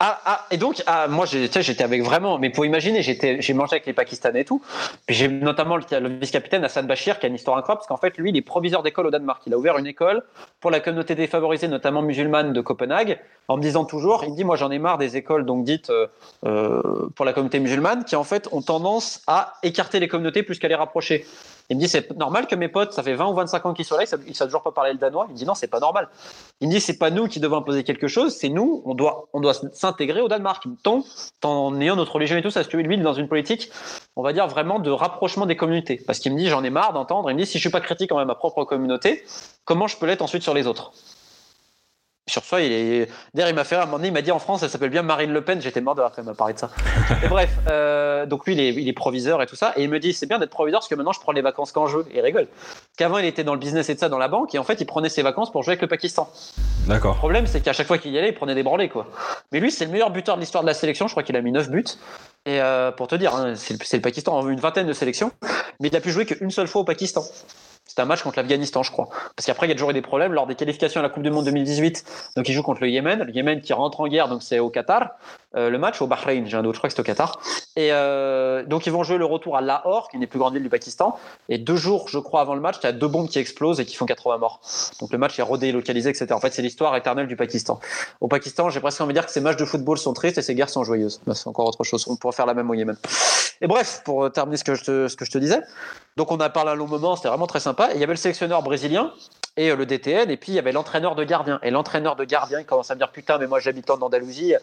Ah, ah, et donc, ah, moi, j'étais avec vraiment. Mais pour imaginer, j'ai mangé avec les Pakistanais et tout. Puis j'ai notamment le, vice-capitaine Hassan Bashir, qui a une histoire incroyable, parce qu'en fait, lui, il est proviseur d'école au Danemark. Il a ouvert une école pour la communauté défavorisée, notamment musulmane de Copenhague, en me disant toujours, il me dit, moi, j'en ai marre des écoles donc dites euh, euh, pour la communauté musulmane, qui en fait ont tendance à écarter les communautés plus qu'à les rapprocher. Il me dit c'est normal que mes potes, ça fait 20 ou 25 ans qu'ils sont là, ils ils savent toujours pas parler le danois. Il me dit non, c'est pas normal. Il me dit c'est pas nous qui devons imposer quelque chose, c'est nous, on doit, on doit s'intégrer au Danemark. Tant, en ayant notre religion et tout ça, si tu lui, il dans une politique, on va dire vraiment de rapprochement des communautés. Parce qu'il me dit j'en ai marre d'entendre. Il me dit si je suis pas critique envers ma propre communauté, comment je peux l'être ensuite sur les autres? Sur soi, il est. D'ailleurs, il m'a fait rire, à un moment donné, il m'a dit en France, elle s'appelle bien Marine Le Pen. J'étais mort de rire quand il m'a parlé de ça. [LAUGHS] Et bref, euh, donc lui, il est, il est proviseur et tout ça. Et il me dit, c'est bien d'être proviseur parce que maintenant, je prends les vacances quand je veux. Et il rigole. Parce qu'avant, il était dans le business et de ça dans la banque. Et en fait, il prenait ses vacances pour jouer avec le Pakistan. Le D'accord. problème, c'est qu'à chaque fois qu'il y allait, il prenait des branlés, quoi. Mais lui, c'est le meilleur buteur de l'histoire de la sélection. Je crois qu'il a mis 9 buts. Et euh, pour te dire, hein, c'est le, le Pakistan en une vingtaine de sélections. Mais il a pu jouer qu'une seule fois au Pakistan. C'était un match contre l'Afghanistan, je crois. Parce qu'après, il y a toujours eu des problèmes lors des qualifications à la Coupe du Monde 2018. Donc, il joue contre le Yémen. Le Yémen qui rentre en guerre, donc c'est au Qatar. Euh, le match au Bahreïn, j'ai un autre, je crois que c'était au Qatar. Et euh, donc, ils vont jouer le retour à Lahore, qui est une des plus grandes villes du Pakistan. Et deux jours, je crois, avant le match, il y a deux bombes qui explosent et qui font 80 morts. Donc, le match est redélocalisé, etc. En fait, c'est l'histoire éternelle du Pakistan. Au Pakistan, j'ai presque envie de dire que ces matchs de football sont tristes et ces guerres sont joyeuses. Bah, c'est encore autre chose. On pourrait faire la même au Yémen. Et bref, pour terminer ce que je te, disais. Donc, on a parlé un long moment, c'était vraiment très sympa. Il y avait le sélectionneur brésilien et euh, le DTN, et puis il y avait l'entraîneur de gardien. Et l'entraîneur de gardien, il commence à me dire Putain, mais moi j'habite en Andalousie.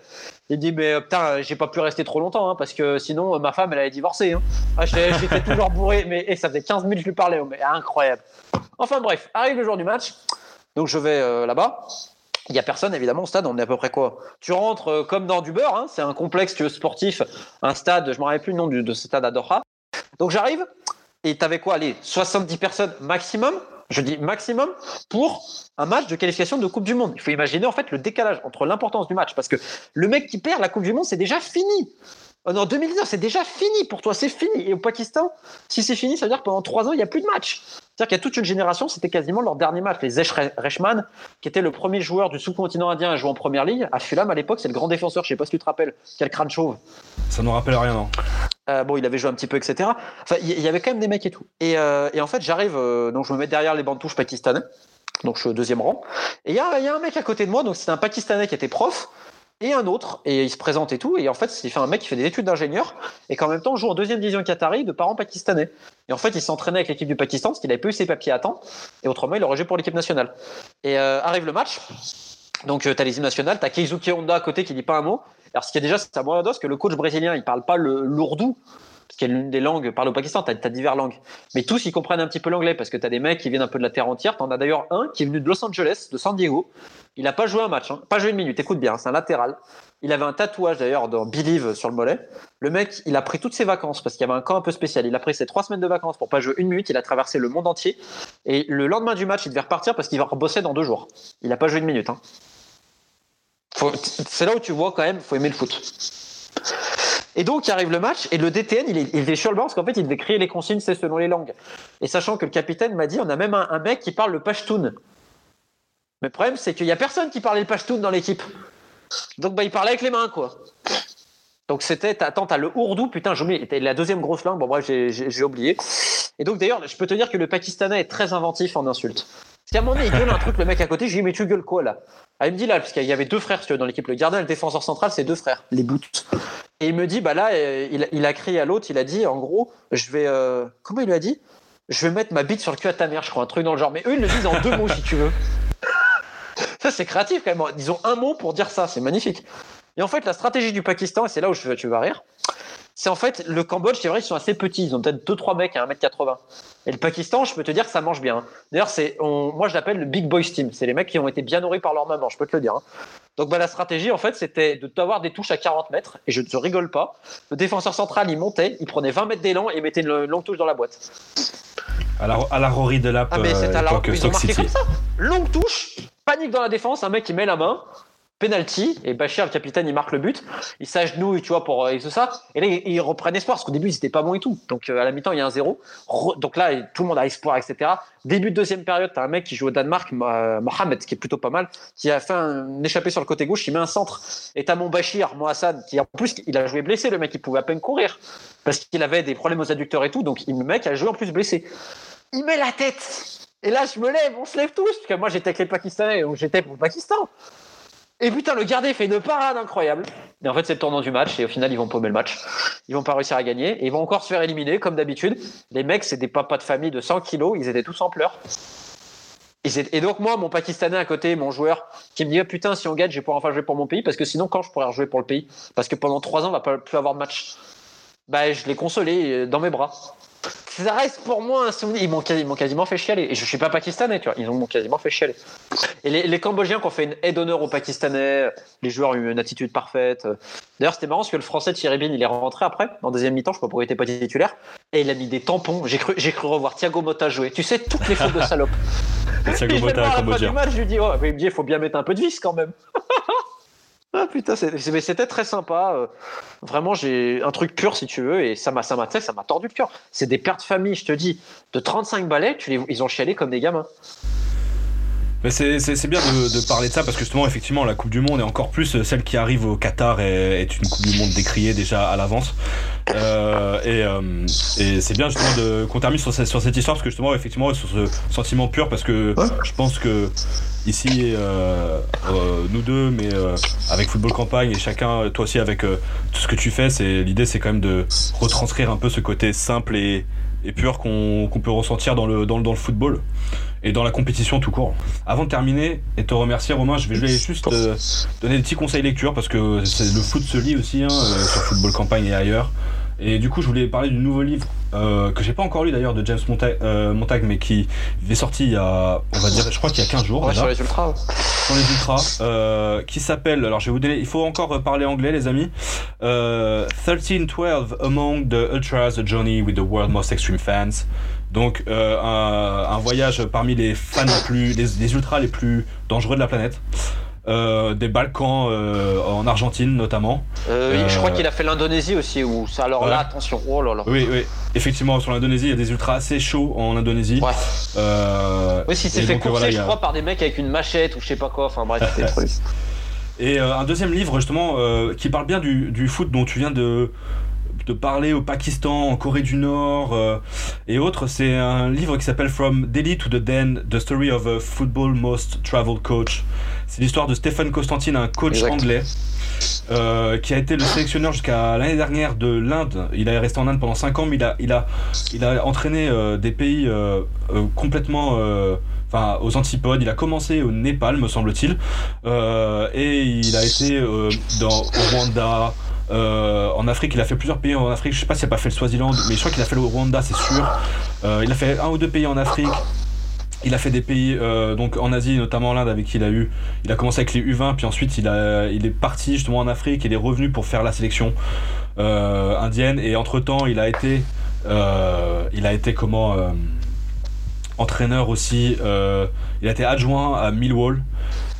Il dit Mais euh, putain, euh, j'ai pas pu rester trop longtemps, hein, parce que sinon euh, ma femme elle allait divorcer. Hein. Ah, j'étais toujours bourré, mais et ça faisait 15 minutes que je lui parlais. oh, mais incroyable. Enfin bref, arrive le jour du match. Donc je vais euh, là-bas. Il y a personne évidemment au stade, on est à peu près quoi? Tu rentres euh, comme dans du beurre, hein, c'est un complexe sportif, un stade, je me rappelle plus le nom de ce stade à Doha. Donc j'arrive et t'avais quoi Allez, 70 personnes maximum, je dis maximum, pour un match de qualification de Coupe du Monde. Il faut imaginer en fait le décalage entre l'importance du match, parce que le mec qui perd la Coupe du Monde, c'est déjà fini. En en 2019, c'est déjà fini pour toi, c'est fini. Et au Pakistan, si c'est fini, ça veut dire que pendant trois ans, il n'y a plus de match. C'est-à-dire qu'il y a toute une génération, c'était quasiment leur dernier match. Les Zesh Reshman, qui était le premier joueur du sous-continent indien à jouer en première ligue, à Fulham à l'époque, c'est le grand défenseur, je sais pas si tu te rappelles, qui a le crâne chauve. Ça nous rappelle rien, non? Euh, bon, il avait joué un petit peu, etc. Enfin, il y, avait quand même des mecs et tout. Et, euh, et en fait, j'arrive, euh, donc je me mets derrière les bandes touches pakistanais. Donc je suis au deuxième rang. Et il y y a un mec à côté de moi, donc c'était un Pakistanais qui était prof, et un autre, et il se présente et tout. Et en fait, c'est fait un mec qui fait des études d'ingénieur, et qu'en même temps joue en deuxième division qatari de parents pakistanais. Et en fait, il s'entraînait avec l'équipe du Pakistan parce qu'il avait pas eu ses papiers à temps, et autrement, il aurait joué pour l'équipe nationale. Et euh, arrive le match. Donc, tu as les hymnes nationales, tu as Keizuki Honda à côté qui dit pas un mot. Alors, ce qui est déjà, c'est à moi que le coach brésilien, il parle pas le lourdou, parce qu'il y l'une des langues parlées au Pakistan, tu as, diverses langues. Mais tous, ils comprennent un petit peu l'anglais, parce que tu as des mecs qui viennent un peu de la terre entière. Tu en as d'ailleurs un qui est venu de Los Angeles, de San Diego. Il n'a pas joué un match, hein, pas joué une minute, écoute bien, c'est un latéral. Il avait un tatouage d'ailleurs dans Believe sur le mollet. Le mec, il a pris toutes ses vacances parce qu'il y avait un camp un peu spécial. Il a pris ses trois semaines de vacances pour pas jouer une minute. Il a traversé le monde entier. Et le lendemain du match, il devait repartir parce qu'il va rebosser dans deux jours. Il n'a pas joué une minute. Hein. C'est là où tu vois quand même, faut aimer le foot. Et donc, il arrive le match, et le DTN, il, est, sur le banc, parce qu'en fait, il devait créer les consignes, c'est selon les langues. Et sachant que le capitaine m'a dit, on a même un, mec qui parle le pashtoun. Mais le problème, c'est qu'il n'y a personne qui parlait le pashtoun dans l'équipe. Donc, bah, il parlait avec les mains, quoi. Donc, c'était, attends, t'as le ourdou, putain, j'ai oublié, la deuxième grosse langue, bon, bref, j'ai- oublié. Et donc, d'ailleurs, je peux te dire que le Pakistanais est très inventif en insultes. Parce qu'à un moment donné, il gueule un truc, le mec à côté, je lui dis, mais tu gueules quoi, là? Ah, il me dit là, parce qu'il y avait deux frères dans l'équipe, le gardien et le défenseur central, c'est deux frères, les boots. Et il me dit, bah là, euh, il, il a crié à l'autre, il a dit, en gros, je vais. euh, comment il lui a dit? Je vais mettre ma bite sur le cul à ta mère, je crois, un truc dans le genre. Mais eux, ils le disent en deux mots, si tu veux. Ça, c'est créatif quand même. Ils ont un mot pour dire ça, c'est magnifique. Et en fait, la stratégie du Pakistan, et c'est là où je, tu vas rire, c'est en fait le Cambodge, c'est vrai, ils sont assez petits, ils ont peut-être 2-3 mecs à 1m80. Et le Pakistan, je peux te dire que ça mange bien. D'ailleurs, c'est, moi je l'appelle le Big Boys Team. C'est les mecs qui ont été bien nourris par leur maman, je peux te le dire. hein. Donc bah, la stratégie, en fait, c'était de t'avoir des touches à 40 mètres, et je ne te rigole pas. Le défenseur central, il montait, il prenait 20 mètres d'élan et il mettait une longue touche dans la boîte. À la, à la Rory de Lap, Ah, mais c'est à la époque ils ont marqué comme ça. Longue touche, panique dans la défense, un mec qui met la main, penalty, et Bachir, le capitaine, il marque le but. Il s'agenouille, tu vois, pour euh, et tout ça. Et là, ils, reprennent espoir, parce qu'au début, ils étaient pas bons et tout. Donc, euh, à la mi-temps, il y a un zéro. Donc là, tout le monde a espoir, etc. Début de deuxième période, t'as un mec qui joue au Danemark, Mohamed, qui est plutôt pas mal, qui a fait un échappé sur le côté gauche, il met un centre. Et t'as mon Bachir, mon Hassan, qui en plus, il a joué blessé, le mec, il pouvait à peine courir. Parce qu'il avait des problèmes aux adducteurs et tout. Donc, le mec a joué en plus blessé il met la tête. Et là, je me lève, on se lève tous, parce que moi j'étais avec les Pakistanais, donc j'étais pour le Pakistan. Et putain, le gardien fait une parade incroyable. Et en fait, c'est le tournant du match, et au final, ils vont paumer le match. Ils vont pas réussir à gagner, et ils vont encore se faire éliminer, comme d'habitude. Les mecs, c'est des papas de famille de 100 kilos, ils étaient tous en pleurs. Et donc, moi, mon Pakistanais à côté, mon joueur, qui me dit Ah, Putain, si on gagne, je vais pouvoir enfin jouer pour mon pays, parce que sinon, quand je pourrais rejouer pour le pays? Parce que pendant trois ans, on va pas plus avoir de match. Bah, je l'ai consolé euh, dans mes bras ça reste pour moi un souvenir. Ils m'ont quasiment fait chialer. Et je suis pas pakistanais, tu vois. Ils m'ont quasiment fait chialer. Et les, les Cambodgiens qui ont fait une aide d'honneur aux Pakistanais, les joueurs ont eu une attitude parfaite. D'ailleurs, c'était marrant parce que le français Thierry Bin, il est rentré après, en deuxième mi-temps, je sais pas pourquoi il était pas titulaire. Et il a mis des tampons. J'ai cru, j'ai cru revoir Thiago Motta jouer. Tu sais, toutes les fautes de [LAUGHS] salope. Thiago Motta, Cambodgien. du match, je lui dis, oh, mais il me dit, il faut bien mettre un peu de vis quand même. Ah putain, c'était très sympa. euh, Vraiment, j'ai un truc pur si tu veux, et ça m'a, ça tordu le cœur. C'est des pères de famille, je te dis, de 35 balais, tu les, ils ont chialé comme des gamins. Mais c'est- c'est c'est bien de, de parler de ça parce que justement, effectivement, la Coupe du Monde et encore plus euh, celle qui arrive au Qatar est, est une Coupe du Monde décriée déjà à l'avance. Euh, et euh, et c'est bien justement de- qu'on termine sur, cette- sur cette histoire parce que justement, effectivement, sur ce sentiment pur parce que Ouais. je pense que ici, euh, euh, nous deux, mais euh, avec Football Campagne et chacun, toi aussi avec tout ce que tu fais, c'est l'idée, c'est quand même de retranscrire un peu ce côté simple et, et pur qu'on qu'on peut ressentir dans le, dans, le- dans le football et dans la compétition tout court. Avant de terminer et te remercier Romain, je vais, je vais juste euh, donner des petits conseils lecture parce que c'est- le foot se lit aussi hein, euh, sur Football Campagne et ailleurs. Et du coup, je voulais parler du nouveau livre euh, que j'ai pas encore lu d'ailleurs de James Monta- euh, Montague, mais qui est sorti il y a, on va dire, je crois qu'il y a 15 jours Ouais, sur les ultras. sur les ultras, euh, qui s'appelle, alors je vais vous donner, il faut encore euh, parler anglais les amis, euh, 13-12 Among the Ultras, a Journey with the World Most Extreme Fans. Donc euh, un, un voyage parmi les fans les plus, les, les ultras les plus dangereux de la planète. Euh, des Balkans euh, en Argentine notamment. Euh, Je crois qu'il a fait l'Indonésie aussi, où ça, alors Ouais. là, attention, oh là là. Oui, oui. Effectivement, sur l'Indonésie, il y a des ultras assez chauds en Indonésie. Ouais. Oui, s'il s'est et fait donc, courser, voilà, je a- crois, par des mecs avec une machette ou je sais pas quoi. Enfin bref, c'était truc. [LAUGHS] Et un deuxième livre, justement, qui parle bien du, du foot dont tu viens de, de parler au Pakistan, en Corée du Nord euh, et autres. C'est un livre qui s'appelle From Delhi to the Den, The Story of a Football Most Traveled Coach. C'est l'histoire de Stephen Constantine, un coach Exact. anglais. euh, qui a été le sélectionneur jusqu'à l'année dernière de l'Inde. Il est resté en Inde pendant 5 ans, mais il a, il a, il a entraîné euh, des pays euh, complètement enfin, aux antipodes. Il a commencé au Népal, me semble-t-il, Euh, et il a été euh, dans, au Rwanda. euh, en Afrique, il a fait plusieurs pays en Afrique. Je sais pas s'il a pas fait le Swaziland, mais je crois qu'il a fait le Rwanda, c'est sûr. Il a fait un ou deux pays en Afrique. Il a fait des pays euh, donc en Asie, notamment l'Inde, avec qui il a eu. Il a commencé avec les U20, puis ensuite il, est parti justement en Afrique. Il est revenu pour faire la sélection euh, indienne. Et entre temps, il a été, euh, il a été comment entraîneur aussi. il a été adjoint à Millwall.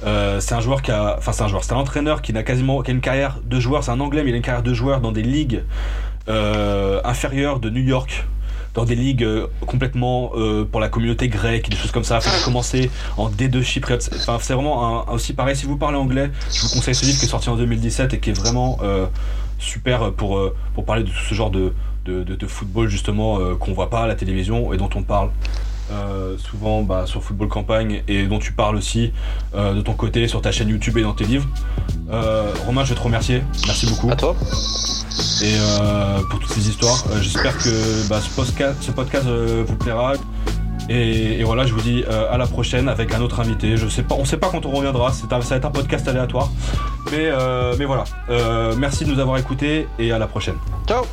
C'est un joueur qui a, enfin c'est un joueur, c'est un entraîneur qui n'a quasiment, qui a une carrière de joueur. C'est un anglais, mais il a une carrière de joueur dans des ligues inférieures de New York dans des ligues euh, complètement euh, pour la communauté grecque, des choses comme ça. A commencé en D2 chypriote. Enfin, c'est vraiment aussi pareil. Si vous parlez anglais, je vous conseille ce livre qui est sorti en 2017 et qui est vraiment euh, super pour, parler de tout ce genre de football justement euh, qu'on voit pas à la télévision et dont on parle. Euh, souvent bah, sur Football Campagne et dont tu parles aussi euh, de ton côté sur ta chaîne YouTube et dans tes livres. Euh, Romain, je vais te remercier. Merci beaucoup À toi. et pour toutes ces histoires. J'espère que bah, ce podcast, ce podcast vous plaira. Et, et voilà, je vous dis à la prochaine avec un autre invité. Je sais pas, on sait pas quand on reviendra. C'est un- ça va être un podcast aléatoire. Mais, mais voilà. Merci de nous avoir écoutés et à la prochaine. Ciao